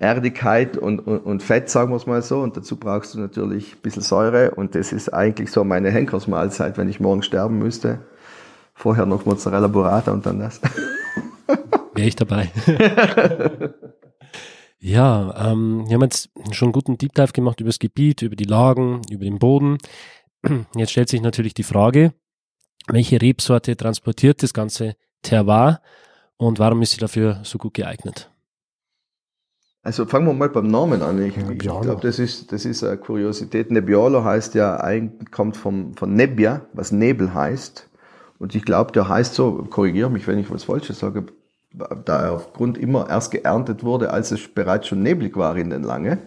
Erdigkeit und, und, und Fett, sagen wir es mal so. Und dazu brauchst du natürlich ein bisschen Säure. Und das ist eigentlich so meine Henkersmahlzeit, wenn ich morgen sterben müsste. Vorher noch Mozzarella Burrata und dann das. Wäre ich dabei. ja, ähm, wir haben jetzt schon einen guten Deep Dive gemacht über das Gebiet, über die Lagen, über den Boden. Jetzt stellt sich natürlich die Frage, welche Rebsorte transportiert das ganze Terroir und warum ist sie dafür so gut geeignet? Also fangen wir mal beim Namen an. Ich, ich glaube, das ist, das ist eine Kuriosität. Nebbiolo heißt ja, eigentlich kommt vom, von Nebbia, was Nebel heißt. Und ich glaube, der heißt so, korrigiere mich, wenn ich was Falsches sage, da er aufgrund immer erst geerntet wurde, als es bereits schon neblig war in den Lange.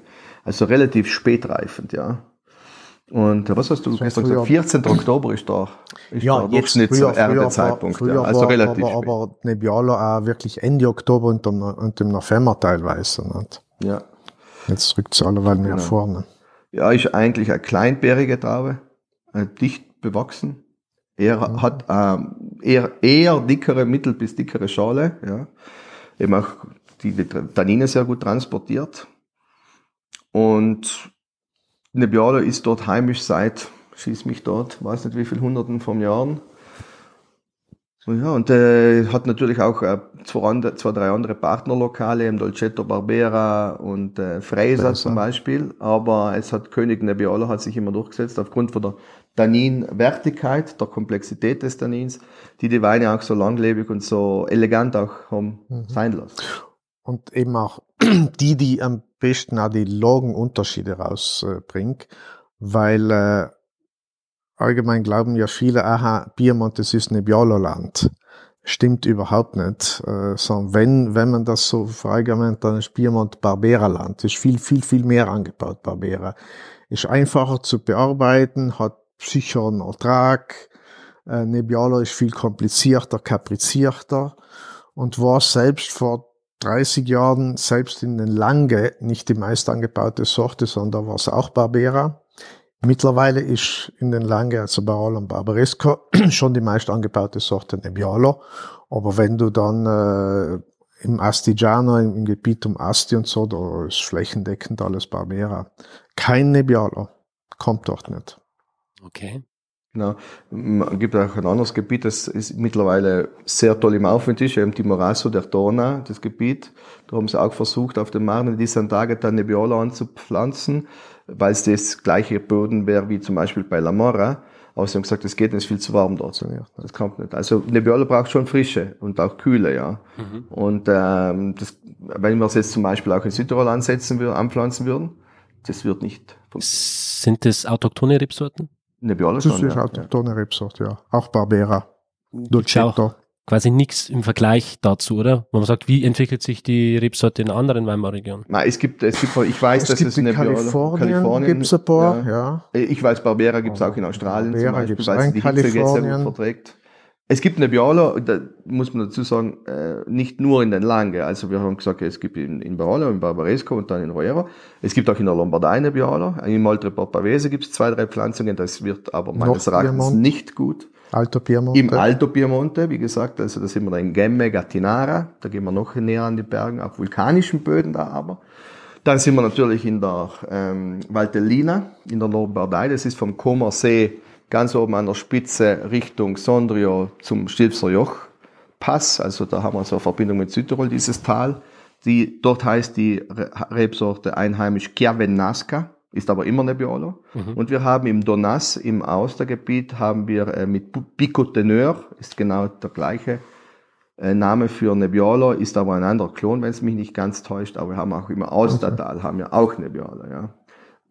Also relativ spätreifend, ja. Und was hast du gestern gesagt? früher- 14. Oktober ist da, ist der früher, Durchschnittserntezeitpunkt. früher ja. Also war, relativ aber, aber Nebbiolo auch wirklich Ende Oktober und im, und im November teilweise. Nicht? ja. Jetzt rückt sie alleweil mehr Genau. vorne. Ja, ist eigentlich eine kleinbärige Traube, äh, dicht bewachsen. Er Mhm. hat ähm, eher, eher dickere, mittel bis dickere Schale, ja. Eben auch die, die Tannine sehr gut transportiert. Und Nebbiolo ist dort heimisch seit, schieß mich dort, weiß nicht wie viel Hunderten von Jahren. Ja, und äh, hat natürlich auch äh, zwei, andere, zwei, drei andere Partnerlokale, im Dolcetto Barbera und äh, Freisa Freisa. zum Beispiel. Aber es hat König Nebbiolo hat sich immer durchgesetzt aufgrund von der Tanninwertigkeit, der Komplexität des Tannins, die die Weine auch so langlebig und so elegant auch haben sein lassen. Und eben auch die, die am besten auch die Lagenunterschiede rausbringt, weil äh, allgemein glauben ja viele, aha, Piemont, das ist Nebbiolo-Land. Stimmt überhaupt nicht. Äh, sondern wenn, wenn man das so verallgemeinert, dann ist Piemont Barbera-Land. Ist viel, viel, viel mehr angebaut, Barbera. Ist einfacher zu bearbeiten, hat sicheren Ertrag. Äh, Nebbiolo ist viel komplizierter, kaprizierter und war selbst vor 30 Jahren selbst in den Lange nicht die meist angebaute Sorte, sondern war es auch Barbera. Mittlerweile ist in den Lange, also Barolo und Barbaresco, schon die meist angebaute Sorte Nebbiolo. Aber wenn du dann äh, im Astigiano, im, im Gebiet um Asti und so, da ist flächendeckend alles Barbera. Kein Nebbiolo. Kommt dort nicht. Okay. Genau. Es gibt auch ein anderes Gebiet, das ist mittlerweile sehr toll im Aufwind ist, eben Timorasso der Dona, das Gebiet. Da haben sie auch versucht, auf dem Marne di Sant'Agata Nebbiolo anzupflanzen, weil es das gleiche Boden wäre wie zum Beispiel bei La Mora. Aber sie haben gesagt, das geht nicht, es ist viel zu warm dort. Das kommt nicht. Also Nebbiolo braucht schon Frische und auch Kühle, ja. Mhm. Und ähm, das, wenn wir es jetzt zum Beispiel auch in Südtirol ansetzen würden, anpflanzen würden, das wird nicht funktionieren. Sind das autochtone Rebsorten? Nebbiolo Das schon, ist ja. autochtone Rebsorte, ja. Auch Barbera. Dolcetto. quasi nichts im Vergleich dazu, oder? Wo man sagt, wie entwickelt sich die Rebsorte in anderen Weimarer Regionen? Nein, es gibt, es gibt, ich weiß, Es dass gibt es in Nebbiolo- Kalifornien, gibt's ein paar, ja. Ich weiß, Barbera gibt's auch in Australien Barbera zum Beispiel, weil in die Hitze Kalifornien. verträgt. Es gibt Nebbiolo, da muss man dazu sagen, äh, nicht nur in den Lange. Also wir haben gesagt, es gibt in, in Barolo, in Barbaresco und dann in Roero. Es gibt auch in der Lombardei Nebbiolo. Im Oltre Porpavese gibt es zwei, drei Pflanzungen. Das wird aber meines Erachtens nicht gut. Alto Piemonte. Im Alto Piemonte, wie gesagt, also da sind wir in Gemme, Gattinara, da gehen wir noch näher an die Bergen, auf vulkanischen Böden da aber. Dann sind wir natürlich in der ähm, Valtellina, in der Lombardei, das ist vom Comer See ganz oben an der Spitze Richtung Sondrio zum Stilfser Joch Pass, also da haben wir so eine Verbindung mit Südtirol, dieses Tal. Die, dort heißt die Re- Rebsorte einheimisch Chiavenasca, ist aber immer Nebbiolo. Und wir haben im Donas, im Austergebiet, haben wir äh, mit Pico Teneur, ist genau der gleiche äh, Name für Nebbiolo, ist aber ein anderer Klon, wenn es mich nicht ganz täuscht, aber wir haben auch im Austertal, haben wir auch Nebbiolo, ja.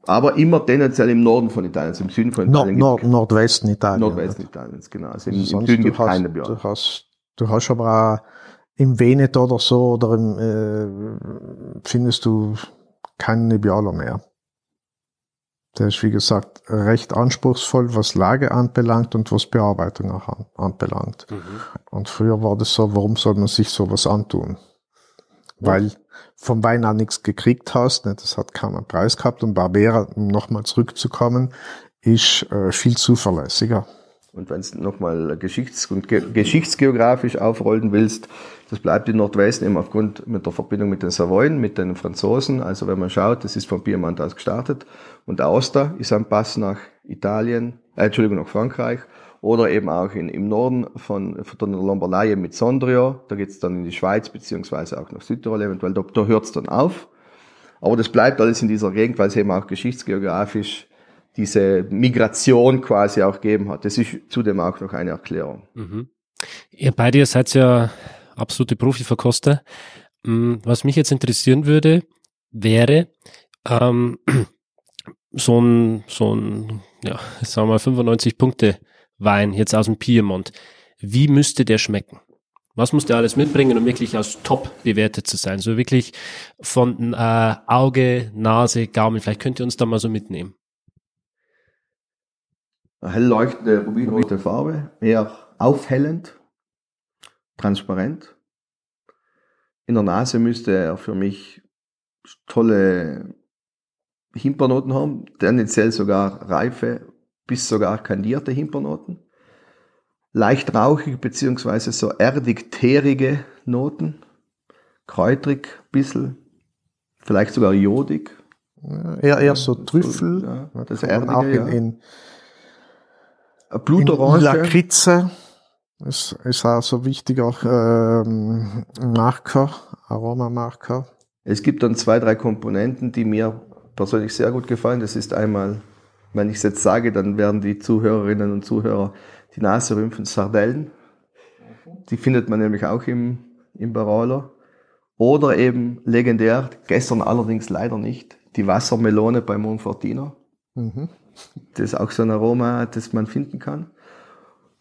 Aber immer tendenziell im Norden von Italien, also im Süden von Nord, Italien. Nord, Nordwesten Italien. Nordwesten Italiens, genau. Also im, im Süden du gibt es hast, keine Nebbiolo. du hast, du hast aber auch im Veneto oder so oder im, äh, findest du keinen Nebbiolo mehr. Der ist, wie gesagt, recht anspruchsvoll, was Lage anbelangt und was Bearbeitung auch an, anbelangt. Und früher war das so, warum soll man sich sowas antun? Weil vom Wein auch nichts gekriegt hast, ne, das hat kaum einen Preis gehabt und Barbera, um nochmal zurückzukommen, ist äh, viel zuverlässiger. Und wenn du nochmal geschichts- und ge geschichtsgeografisch aufrollen willst, das bleibt im Nordwesten eben aufgrund mit der Verbindung mit den Savoyen, mit den Franzosen. Also wenn man schaut, das ist von Piemont aus gestartet. Und Aosta ist ein Pass nach Italien, äh, Entschuldigung, nach Frankreich. Oder eben auch in, im Norden von, von der Lombardei mit Sondrio. Da geht's dann in die Schweiz, beziehungsweise auch nach Südtirol eventuell. Da, da hört's dann auf. Aber das bleibt alles in dieser Gegend, weil es eben auch geschichtsgeografisch diese Migration quasi auch gegeben hat. Das ist zudem auch noch eine Erklärung. Mhm. Ihr beide ihr seid ja absolute Profiverkoster. Mm, Was mich jetzt interessieren würde, wäre ähm, so ein, so ein, ja, sagen wir mal 95 Punkte Wein jetzt aus dem Piemont. Wie müsste der schmecken? Was muss der alles mitbringen, um wirklich als top bewertet zu sein? So wirklich von äh, Auge, Nase, Gaumen. Vielleicht könnt ihr uns da mal so mitnehmen. Eine hell leuchtende rubinrote Farbe, eher aufhellend, transparent. In der Nase müsste er für mich tolle Himpernoten haben, tendenziell sogar reife bis sogar kandierte Himpernoten. Leicht rauchig beziehungsweise so erdig-teerige Noten, kräutrig, bissel, vielleicht sogar jodig. Ja, eher, eher so Trüffel. Ja, das man auch Erdige, in, in, Eine in Blutorange. Lakritze ist, ist auch so wichtiger ähm, Marker, Aromamarker. Es gibt dann zwei, drei Komponenten, die mir persönlich sehr gut gefallen. Das ist einmal, wenn ich es jetzt sage, dann werden die Zuhörerinnen und Zuhörer die Nase rümpfen, Sardellen. Die findet man nämlich auch im, im Barolo. Oder eben legendär, gestern allerdings leider nicht, die Wassermelone bei Monfortino. Mhm. Das ist auch so ein Aroma, das man finden kann.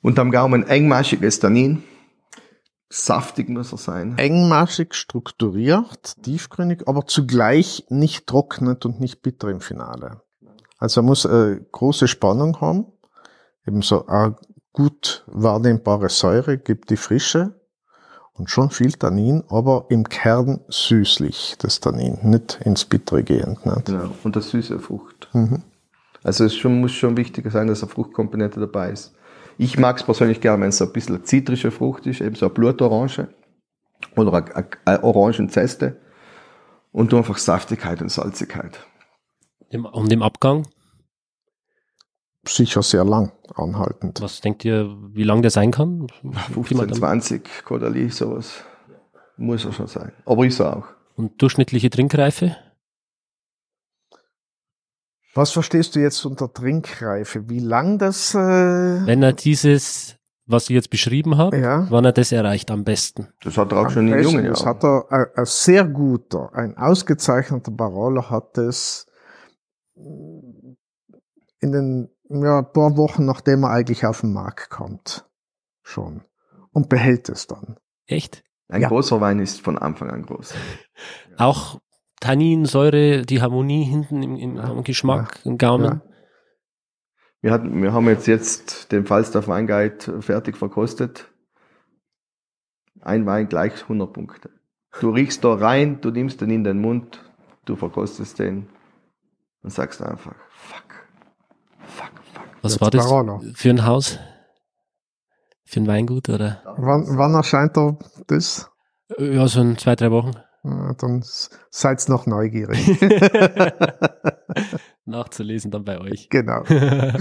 Und am Gaumen engmaschiges Tannin. Saftig muss er sein. Engmaschig strukturiert, tiefgründig, aber zugleich nicht trocknet und nicht bitter im Finale. Also er muss äh, große Spannung haben, eben so eine gut wahrnehmbare Säure, gibt die Frische und schon viel Tannin, aber im Kern süßlich, das Tannin, nicht ins Bittere gehend. Nicht? Genau. Und das süße Frucht. Mhm. Also es schon, muss schon wichtig sein, dass eine Fruchtkomponente dabei ist. Ich mag es persönlich gerne, wenn es so ein bisschen zitrische Frucht ist, eben so eine Blutorange oder eine, eine, Orangenzeste und du einfach Saftigkeit und Salzigkeit. Im, und im Abgang, Sicher sehr lang anhaltend. was denkt ihr, wie lang der sein kann? 15, 20 Kodali, sowas. Muss er schon sein. Aber ist er auch. Und durchschnittliche Trinkreife? Was verstehst du jetzt unter Trinkreife? Wie lang das, äh, Wenn er dieses, was ich jetzt beschrieben habe, ja? wann er das erreicht am besten? Das hat er auch Am schon in jungen Das Jahren. hat er, ein, ein sehr guter, ein ausgezeichneter Barolo hat es in den ja, ein paar Wochen, nachdem er eigentlich auf den Markt kommt, schon. Und behält es dann. Echt? Ein Ja. großer Wein ist von Anfang an groß. Auch Tannin, Säure, die Harmonie hinten im, im Ja. Geschmack, im Gaumen. Wir, hatten, wir haben jetzt, jetzt den Falstaff Weinguide fertig verkostet. Ein Wein gleich 100 Punkte. Du riechst da rein, du nimmst den in den Mund, du verkostest den und sagst einfach, fuck, fuck, fuck. Was Jetzt war das Barolo. für ein Haus? Für ein Weingut oder? Wann, wann erscheint er das? Ja, so in zwei, drei Wochen. Ja, dann seid's noch neugierig. Nachzulesen dann bei euch. genau.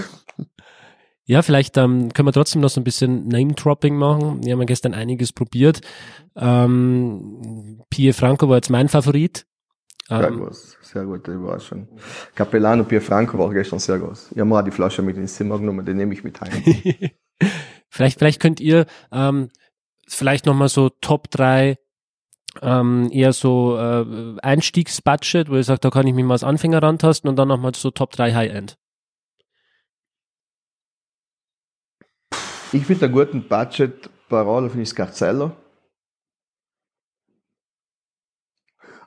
Ja, vielleicht ähm, können wir trotzdem noch so ein bisschen Name-Dropping machen. Wir haben ja gestern einiges probiert. Ähm, Pie Franco war jetzt mein Favorit. Sehr Ähm, groß, sehr gute Überraschung. Capellano Pierfranco war gestern sehr groß. Ich habe mal die Flasche mit ins Zimmer genommen, den nehme ich mit heim. vielleicht, vielleicht könnt ihr ähm, vielleicht nochmal so Top 3 ähm, eher so äh, Einstiegsbudget, wo ihr sagt, da kann ich mich mal als Anfänger rantasten und dann nochmal so Top 3 High-End. Ich finde einen guten Budget Barolo finde ich Scarzello.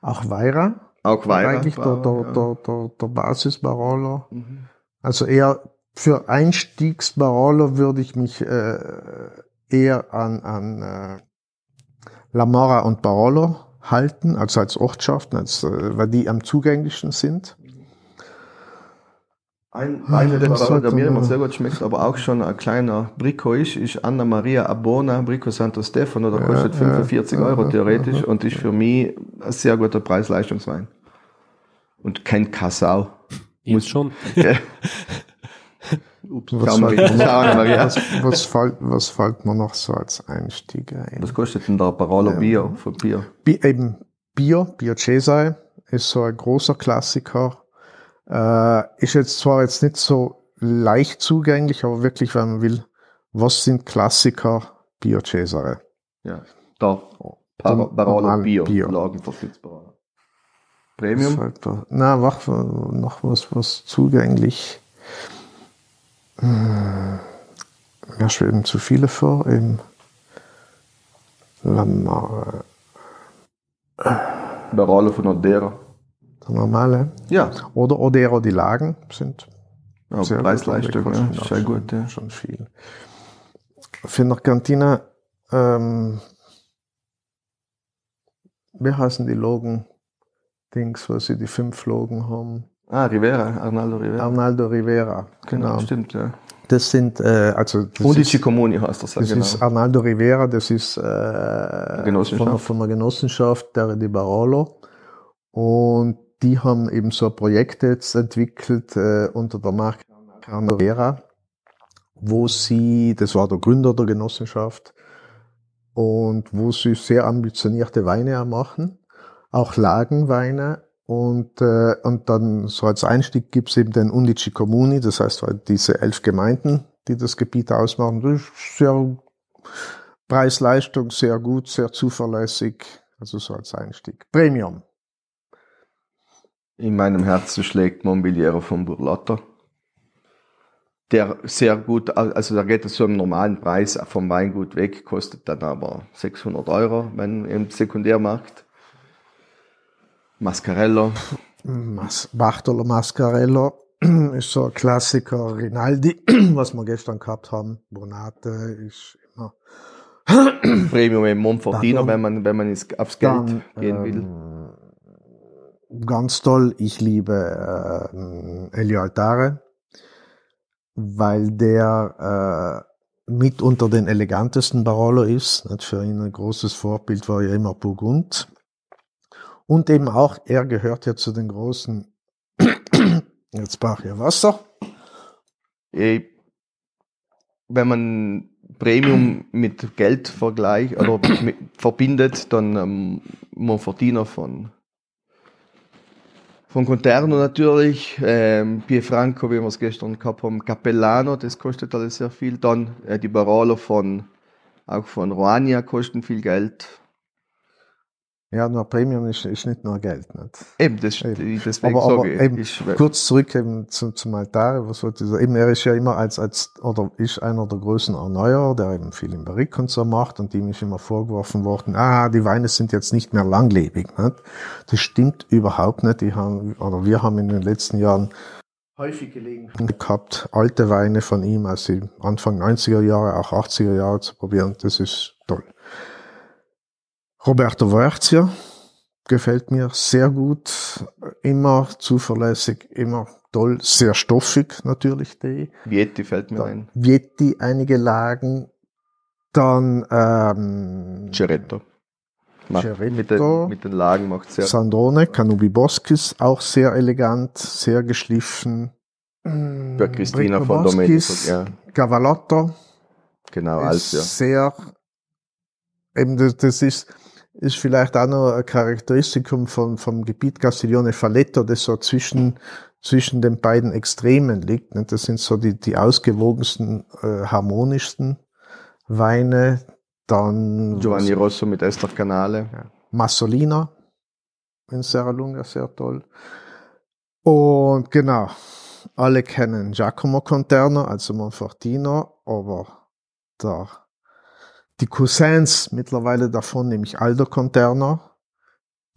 Auch Weira. Auch Weira. Eigentlich der, der, der, der, der Basis Barolo. Mhm. Also eher für Einstiegs Barolo würde ich mich äh, eher an, an äh, Lamora und Barolo halten, also als Ortschaften, als, äh, weil die am zugänglichsten sind. Ein Wein, der, sollte der mir immer sehr gut schmeckt, aber auch schon ein kleiner Brico ist, ist Anna Maria Abona, Brico Santo Stefano, der Ja, kostet ja, 45 ja, Euro theoretisch ja, und ist für mich ein sehr guter Preis-Leistungswein. Und kein Kassau. Jetzt schon. Ups, Was fällt, Maria. was, was, fällt, was fällt mir noch so als Einstieg ein? Was kostet denn der Barolo Ja. Bio von Bier? Bi eben Bier, Bier Cesai ist so ein großer Klassiker. Äh, ist jetzt zwar jetzt nicht so leicht zugänglich, aber wirklich, wenn man will, was sind Klassiker? Bier Cesare. Ja, da. Norm- Barolo Bio. Bio. Was Premium? da? Na, wach, noch was, was zugänglich. Hm, Mir schweben zu viele vor. Im Lamar, Barolo von Odera. Normale. Ja, Oder Odero, die Lagen sind ja Sehr gut, Preis-Leistung, ja, sehr gut. Ja. Schon viel. Für nach Cantina, ähm, wie heißen die Logen? Dings, wo sie die fünf Logen haben. Ah, Rivera, Arnaldo Rivera. Arnaldo Rivera. genau, Genau. stimmt, ja. Das sind, äh, also, das Und die ist, Ciccomoni heißt das, ja, das genau. ist Arnaldo Rivera, das ist, äh, Genossenschaft. Von, von der Genossenschaft, der die Barolo. Und die haben eben so Projekte jetzt entwickelt äh, unter der Marke Carnavera, wo sie, das war der Gründer der Genossenschaft, und wo sie sehr ambitionierte Weine machen, auch Lagenweine. Und, äh, und dann so als Einstieg gibt's eben den Undici Comuni, das heißt halt diese elf Gemeinden, die das Gebiet ausmachen. Das ist sehr Preis-Leistung, sehr gut, sehr zuverlässig, also so als Einstieg. Premium. In meinem Herzen schlägt Mobiliero von Burlotto der sehr gut, also da geht es so im normalen Preis vom Weingut weg, kostet dann aber 600 Euro wenn im Sekundärmarkt. Mascarello. Mas Bartolo Mascarello ist so ein Klassiker. Rinaldi, was wir gestern gehabt haben. Bonate ist immer. Premium im Monfortino, wenn man, wenn man aufs Geld dann, gehen will. Ähm, ganz toll. Ich liebe äh, Elio Altare weil der äh, mit unter den elegantesten Barolo ist. Nicht? Für ihn ein großes Vorbild war ja immer Burgund. Und eben auch, er gehört ja zu den großen, jetzt brauche ich Wasser. Wenn man Premium mit Geld vergleicht oder mit, verbindet, dann ähm, Monfortino von von Conterno natürlich, ähm, Piefranco, wie wir es gestern gehabt haben, Capellano, das kostet alles sehr viel. Dann äh, die Barolo von, auch von Roania kosten viel Geld. Ja, nur Premium ist, ist nicht nur Geld. Nicht? Eben, das, eben. deswegen aber, aber eben, ich, kurz zurück eben zum, zum Altare, was wollte ich sagen? Eben, er ist ja immer als, als, oder ist einer der größten Erneuerer, der eben viel im Barrique und so macht und ihm ist immer vorgeworfen worden, ah, die Weine sind jetzt nicht mehr langlebig. Nicht? Das stimmt überhaupt nicht. Die haben, oder wir haben in den letzten Jahren häufig gelegen gehabt, alte Weine von ihm, also Anfang 90er Jahre, auch 80er Jahre zu probieren. Das ist toll. Roberto Verzia gefällt mir sehr gut, immer zuverlässig, immer toll, sehr stoffig natürlich die. Vietti fällt mir dann ein. Vietti, einige Lagen, dann ähm, Ceretto. Mit den, mit den Lagen macht sehr. Sandrone, Canubi Boskis, auch sehr elegant, sehr geschliffen. Bei Christina von Domenico, ja. Cavalotto. Genau, als ja. Sehr, eben das, das ist, ist vielleicht auch noch ein Charakteristikum vom, vom Gebiet Castiglione Falletto, das so zwischen, zwischen den beiden Extremen liegt. Ne? Das sind so die, die ausgewogensten, äh, harmonischsten Weine. Dann Giovanni Rosso mit Esther Canale. Ja. Massolina in Serra Lunga, sehr toll. Und genau, alle kennen Giacomo Conterno, also Monfortino, aber der die Cousins mittlerweile davon, nämlich Aldo Conterno,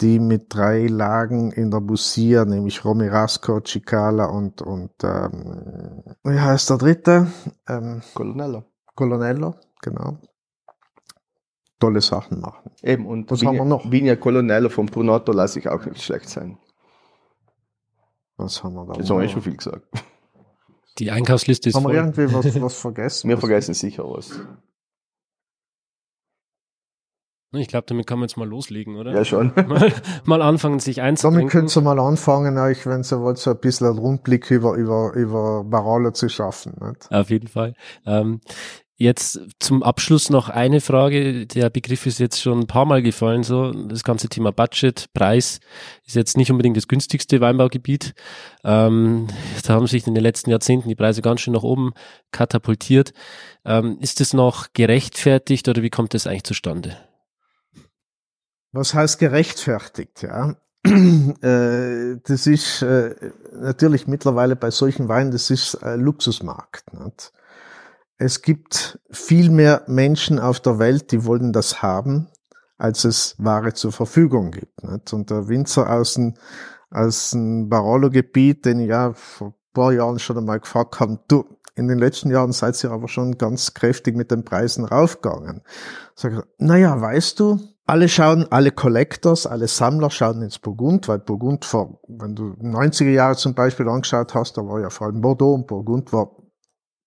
die mit drei Lagen in der Busia, nämlich Romirasco, Cicala und, und ähm, wie heißt der dritte? Ähm, Colonello. Colonello, genau. Tolle Sachen machen. Eben, und was Vigna, haben wir noch? Vigna Colonello von Brunotto lasse ich auch nicht schlecht sein. Was haben wir da? Jetzt haben wir schon viel gesagt. Die Einkaufsliste ist Haben voll. wir irgendwie was, was vergessen? wir vergessen sicher was. Ich glaube, damit kann man jetzt mal loslegen, oder? Ja, schon. Mal, mal anfangen, sich einzubringen. Damit könnt ihr mal anfangen, euch, wenn ihr wollt, so ein bisschen einen Rundblick über, über, über Barolo zu schaffen. Nicht? Auf jeden Fall. Ähm, Jetzt zum Abschluss noch eine Frage. Der Begriff ist jetzt schon ein paar Mal gefallen. So das ganze Thema Budget, Preis ist jetzt nicht unbedingt das günstigste Weinbaugebiet. Ähm, da haben sich in den letzten Jahrzehnten die Preise ganz schön nach oben katapultiert. Ähm, ist das noch gerechtfertigt oder wie kommt das eigentlich zustande? Was heißt gerechtfertigt? Ja, äh, das ist äh, natürlich mittlerweile bei solchen Weinen, das ist Luxusmarkt. Nicht? Es gibt viel mehr Menschen auf der Welt, die wollen das haben, als es Ware zur Verfügung gibt. Nicht? Und der Winzer aus dem, aus dem Barolo-Gebiet, den ich ja vor ein paar Jahren schon einmal gefragt habe, du, in den letzten Jahren seid ihr aber schon ganz kräftig mit den Preisen raufgegangen. Sag, naja, weißt du, alle schauen, alle Collectors, alle Sammler schauen ins Burgund, weil Burgund vor, wenn du 90er Jahre zum Beispiel angeschaut hast, da war ja vor allem Bordeaux und Burgund war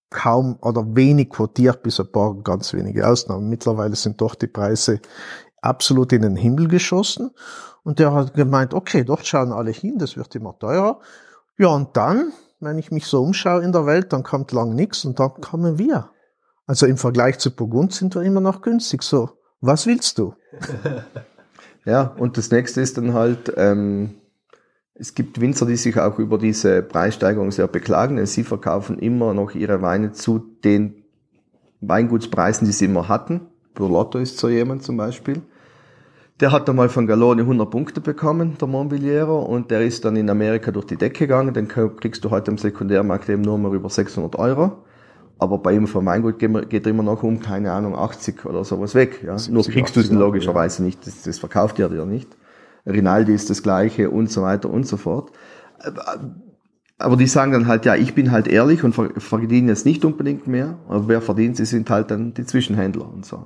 kaum oder wenig quotiert, bis ein paar ganz wenige Ausnahmen. Mittlerweile sind doch die Preise absolut in den Himmel geschossen. Und der hat gemeint, okay, dort schauen alle hin, das wird immer teurer. Ja, und dann, wenn ich mich so umschaue in der Welt, dann kommt lang nichts und dann kommen wir. Also im Vergleich zu Burgund sind wir immer noch günstig. So, was willst du? ja, und das nächste ist dann halt, ähm, es gibt Winzer, die sich auch über diese Preissteigerung sehr beklagen, denn sie verkaufen immer noch ihre Weine zu den Weingutspreisen, die sie immer hatten. Burlotto ist so jemand zum Beispiel. Der hat einmal von Galone 100 Punkte bekommen, der Montbelliero, und der ist dann in Amerika durch die Decke gegangen. Den kriegst du heute im Sekundärmarkt eben nur mal über 600 Euro. Aber bei ihm vom Weingut geht er immer noch um, keine Ahnung, 80 oder sowas weg. Ja. Nur kriegst du es logischerweise ja. nicht, das, das verkauft er dir nicht. Rinaldi ist das Gleiche und so weiter und so fort. Aber die sagen dann halt, ja, ich bin halt ehrlich und verdiene jetzt nicht unbedingt mehr. Aber wer verdient, sie sind halt dann die Zwischenhändler und so.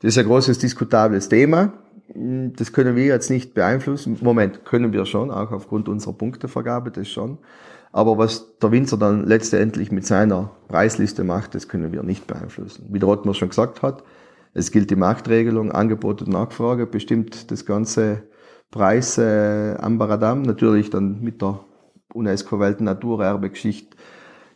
Das ist ein großes diskutables Thema. Das können wir jetzt nicht beeinflussen. Moment, können wir schon, auch aufgrund unserer Punktevergabe, das schon. Aber was der Winzer dann letztendlich mit seiner Preisliste macht, das können wir nicht beeinflussen. Wie der Rottmer schon gesagt hat, es gilt die Marktregelung, Angebot und Nachfrage bestimmt das ganze Preis äh, Ambaradam, natürlich dann mit der UNESCO-Weltnaturerbe-Geschichte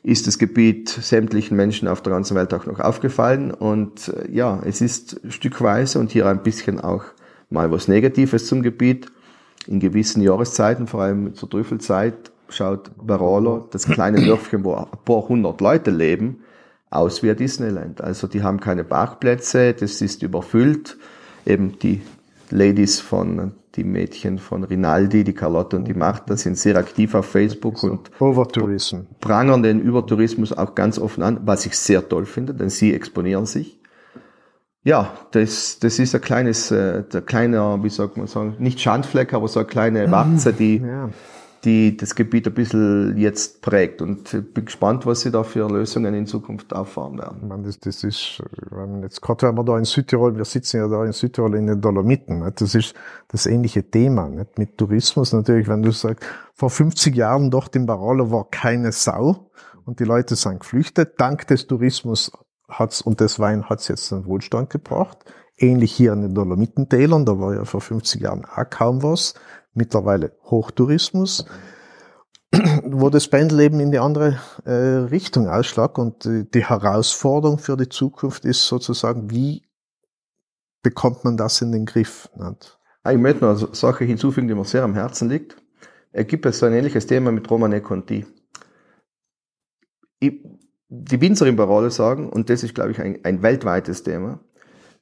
ist das Gebiet sämtlichen Menschen auf der ganzen Welt auch noch aufgefallen. Und äh, ja, es ist stückweise und hier ein bisschen auch mal was Negatives zum Gebiet. In gewissen Jahreszeiten, vor allem zur Trüffelzeit, schaut Barolo, das kleine Dörfchen, wo ein paar hundert Leute leben, aus wie ein Disneyland. Also die haben keine Parkplätze, das ist überfüllt. Eben die Ladies von die Mädchen von Rinaldi, die Carlotta und die Marta sind sehr aktiv auf Facebook so, und Overtourism. prangern den Übertourismus auch ganz offen an, was ich sehr toll finde, denn sie exponieren sich. Ja, das, das ist ein kleines, äh, der kleine, wie sagt man sagen, nicht Schandfleck, aber so eine kleine Warze, die, ja die das Gebiet ein bisschen jetzt prägt. Und bin gespannt, was sie da für Lösungen in Zukunft auffahren werden. Ich meine, das, das ist, wenn jetzt gerade wenn wir da in Südtirol, wir sitzen ja da in Südtirol in den Dolomiten, nicht? das ist das ähnliche Thema, nicht? mit Tourismus natürlich, wenn du sagst, vor 50 Jahren dort in Barolo war keine Sau und die Leute sind geflüchtet, dank des Tourismus hat's, und des Wein hat's jetzt einen Wohlstand gebracht. Ähnlich hier in den Dolomitentälern, da war ja vor 50 Jahren auch kaum was mittlerweile Hochtourismus, wo das Pendelleben in die andere äh, Richtung ausschlägt. Und äh, die Herausforderung für die Zukunft ist sozusagen, wie bekommt man das in den Griff? Nicht? Ah, ich möchte noch eine Sache hinzufügen, die mir sehr am Herzen liegt. Es gibt so ein ähnliches Thema mit Romane Conti. Ich, die Winzer in Barolo sagen, und das ist, glaube ich, ein, ein weltweites Thema,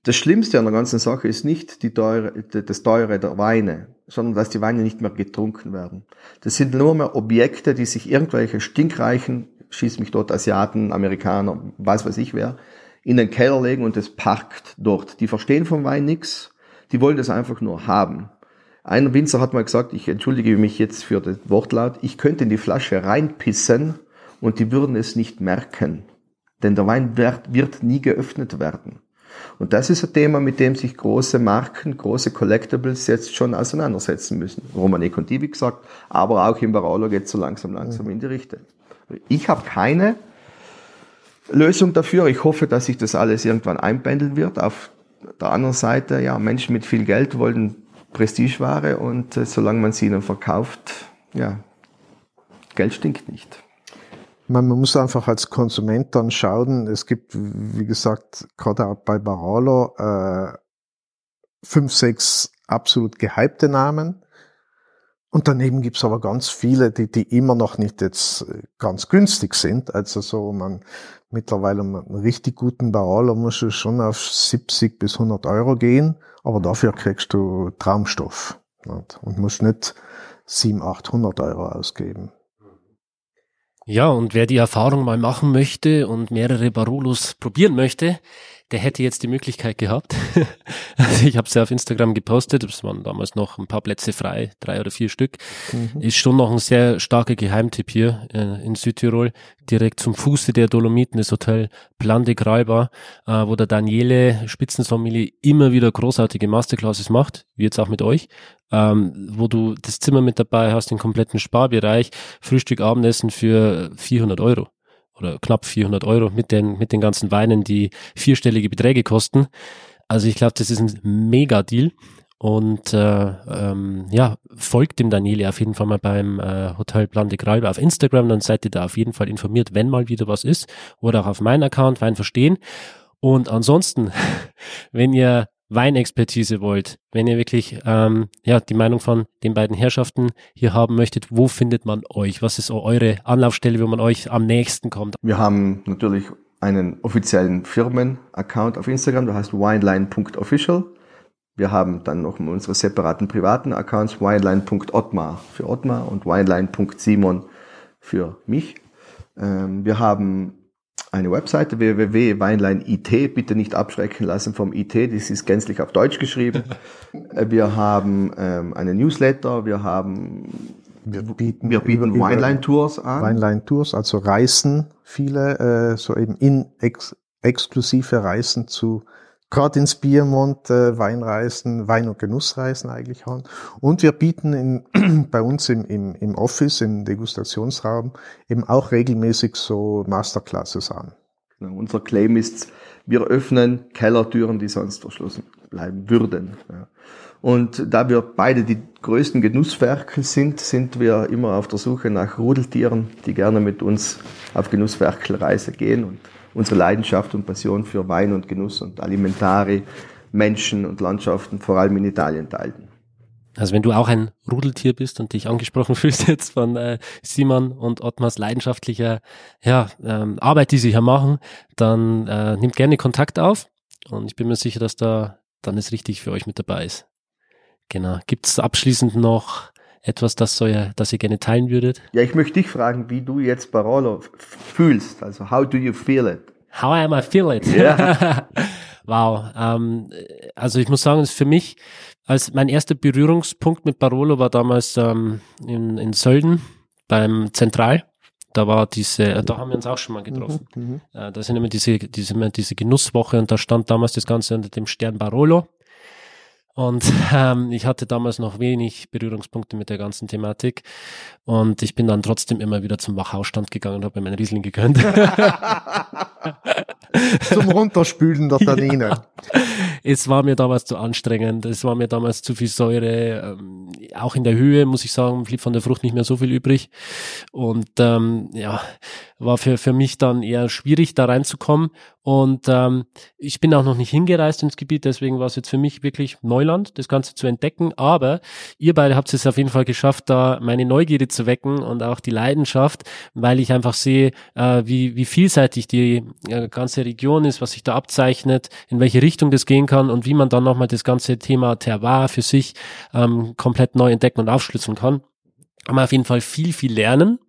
das Schlimmste an der ganzen Sache ist nicht teure, das Teure der Weine, sondern dass die Weine nicht mehr getrunken werden. Das sind nur mehr Objekte, die sich irgendwelche stinkreichen, schieß mich dort Asiaten, Amerikaner, was weiß ich wer, in den Keller legen und es parkt dort. Die verstehen vom Wein nichts, die wollen das einfach nur haben. Ein Winzer hat mal gesagt, ich entschuldige mich jetzt für das Wortlaut, ich könnte in die Flasche reinpissen und die würden es nicht merken. Denn der Wein wird, wird nie geöffnet werden. Und das ist ein Thema, mit dem sich große Marken, große Collectibles jetzt schon auseinandersetzen müssen. Romane Conti, wie gesagt, aber auch im Barolo geht es so langsam, langsam in die Richtung. Ich habe keine Lösung dafür. Ich hoffe, dass sich das alles irgendwann einpendeln wird. Auf der anderen Seite, ja, Menschen mit viel Geld wollen Prestigeware und äh, solange man sie ihnen verkauft, ja, Geld stinkt nicht. Man, muss einfach als Konsument dann schauen, es gibt, wie gesagt, gerade auch bei Barolo, äh, fünf, sechs absolut gehypte Namen. Und daneben gibt's aber ganz viele, die, die immer noch nicht jetzt äh, ganz günstig sind. Also so, man mittlerweile um einen richtig guten Barolo muss du schon auf 70 bis 100 Euro gehen, aber dafür kriegst du Traumstoff. Und musst nicht 700, 800 Euro ausgeben. Ja, und wer die Erfahrung mal machen möchte und mehrere Barolos probieren möchte, der hätte jetzt die Möglichkeit gehabt. also ich habe es ja auf Instagram gepostet, es waren damals noch ein paar Plätze frei, drei oder vier Stück. Mhm. Ist schon noch ein sehr starker Geheimtipp hier äh, in Südtirol, direkt zum Fuße der Dolomiten, das Hotel Plan de Greiber, äh, wo der Daniele Spitzensommelier immer wieder großartige Masterclasses macht, wie jetzt auch mit euch, ähm, wo du das Zimmer mit dabei hast, den kompletten Sparbereich, Frühstück, Abendessen für 400 Euro oder knapp 400 Euro mit den, mit den ganzen Weinen, die vierstellige Beträge kosten. Also ich glaube, das ist ein Mega-Deal. Und äh, ähm, ja, folgt dem Daniele auf jeden Fall mal beim äh, Hotel Plan de Gralbe auf Instagram, dann seid ihr da auf jeden Fall informiert, wenn mal wieder was ist. Oder auch auf meinen Account, Wein verstehen. Und ansonsten, wenn ihr Weinexpertise wollt, wenn ihr wirklich ähm, ja die Meinung von den beiden Herrschaften hier haben möchtet, wo findet man euch? Was ist eure Anlaufstelle, wo man euch am nächsten kommt? Wir haben natürlich einen offiziellen Firmenaccount auf Instagram, der heißt wineline.official. Wir haben dann noch unsere separaten privaten Accounts, wineline.ottmar für Ottmar und wineline.simon für mich. Ähm, wir haben eine Webseite www.weinline.it, bitte nicht abschrecken lassen vom IT, das ist gänzlich auf Deutsch geschrieben. Äh, wir haben ähm, eine Newsletter, wir haben Wir bieten, wir bieten Wineline-Tours an. Wineline Tours, also Reisen, viele, äh, so eben in ex exklusive Reisen zu, gerade ins Biermont, äh, Weinreisen, Wein- und Genussreisen eigentlich haben. Und wir bieten in, bei uns im, im, im Office, im Degustationsraum, eben auch regelmäßig so Masterclasses an. Genau, unser Claim ist, wir öffnen Kellertüren, die sonst verschlossen bleiben würden. Ja. Und da wir beide die größten Genussferkel sind, sind wir immer auf der Suche nach Rudeltieren, die gerne mit uns auf Genussferkelreise gehen und unsere Leidenschaft und Passion für Wein und Genuss und Alimentari, Menschen und Landschaften vor allem in Italien teilen. Also wenn du auch ein Rudeltier bist und dich angesprochen fühlst jetzt von äh, Simon und Ottmars leidenschaftlicher ja, ähm, Arbeit, die sie hier machen, dann äh, nimmt gerne Kontakt auf und ich bin mir sicher, dass da dann es richtig für euch mit dabei ist. Genau. Gibt es abschließend noch etwas, das, soll ihr, das ihr gerne teilen würdet? Ja, ich möchte dich fragen, wie du jetzt Barolo fühlst. Also, how do you feel it? How am I feel it? Ja. wow. Ähm, also ich muss sagen, für mich, als mein erster Berührungspunkt mit Barolo war damals ähm, in, in Sölden beim Zentral. Da war diese, da haben wir uns auch schon mal getroffen. Mhm. Äh, da sind immer diese, diese, immer diese Genusswoche und da stand damals das Ganze unter dem Stern Barolo. Und ähm, ich hatte damals noch wenig Berührungspunkte mit der ganzen Thematik. Und ich bin dann trotzdem immer wieder zum Wachhausstand gegangen und habe mir meinen Riesling gegönnt. Zum Runterspülen der Tannine. es war mir damals zu anstrengend, es war mir damals zu viel Säure, ähm, auch in der Höhe, muss ich sagen, blieb von der Frucht nicht mehr so viel übrig. Und ähm, ja, war für, für mich dann eher schwierig, da reinzukommen. Und ähm, ich bin auch noch nicht hingereist ins Gebiet, deswegen war es jetzt für mich wirklich Neuland, das Ganze zu entdecken. Aber ihr beide habt es auf jeden Fall geschafft, da meine Neugierde zu wecken und auch die Leidenschaft, weil ich einfach sehe, äh, wie, wie vielseitig die äh, ganze Region ist, was sich da abzeichnet, in welche Richtung das gehen kann und wie man dann nochmal das ganze Thema Terroir für sich ähm, komplett neu entdecken und aufschlüsseln kann. Kann man auf jeden Fall viel, viel lernen.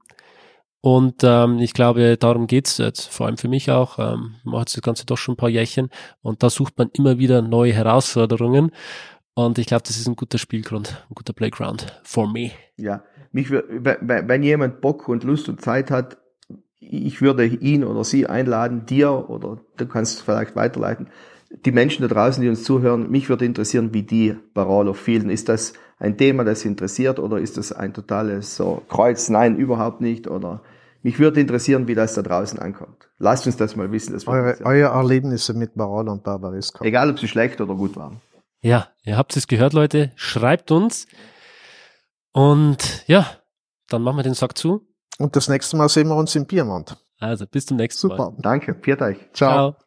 Und ähm, ich glaube, darum geht's jetzt, vor allem für mich auch. Ähm, macht das Ganze doch schon ein paar Jährchen und da sucht man immer wieder neue Herausforderungen. Und ich glaube, das ist ein guter Spielgrund, ein guter Playground for me. Ja, mich, wenn jemand Bock und Lust und Zeit hat, ich würde ihn oder sie einladen, dir oder du kannst vielleicht weiterleiten, die Menschen da draußen, die uns zuhören, mich würde interessieren, wie die Barolo fühlen. Ist das ein Thema, das sie interessiert oder ist das ein totales so Kreuz? Nein, überhaupt nicht. Oder mich würde interessieren, wie das da draußen ankommt. Lasst uns das mal wissen. Das Eure, eure Erlebnisse mit Barolo und Barbaresco. Egal, ob sie schlecht oder gut waren. Ja, ihr habt es gehört, Leute. Schreibt uns. Und ja, dann machen wir den Sack zu. Und das nächste Mal sehen wir uns im Biermont. Also bis zum nächsten Mal. Super. Danke, viert euch. Ciao. Ciao.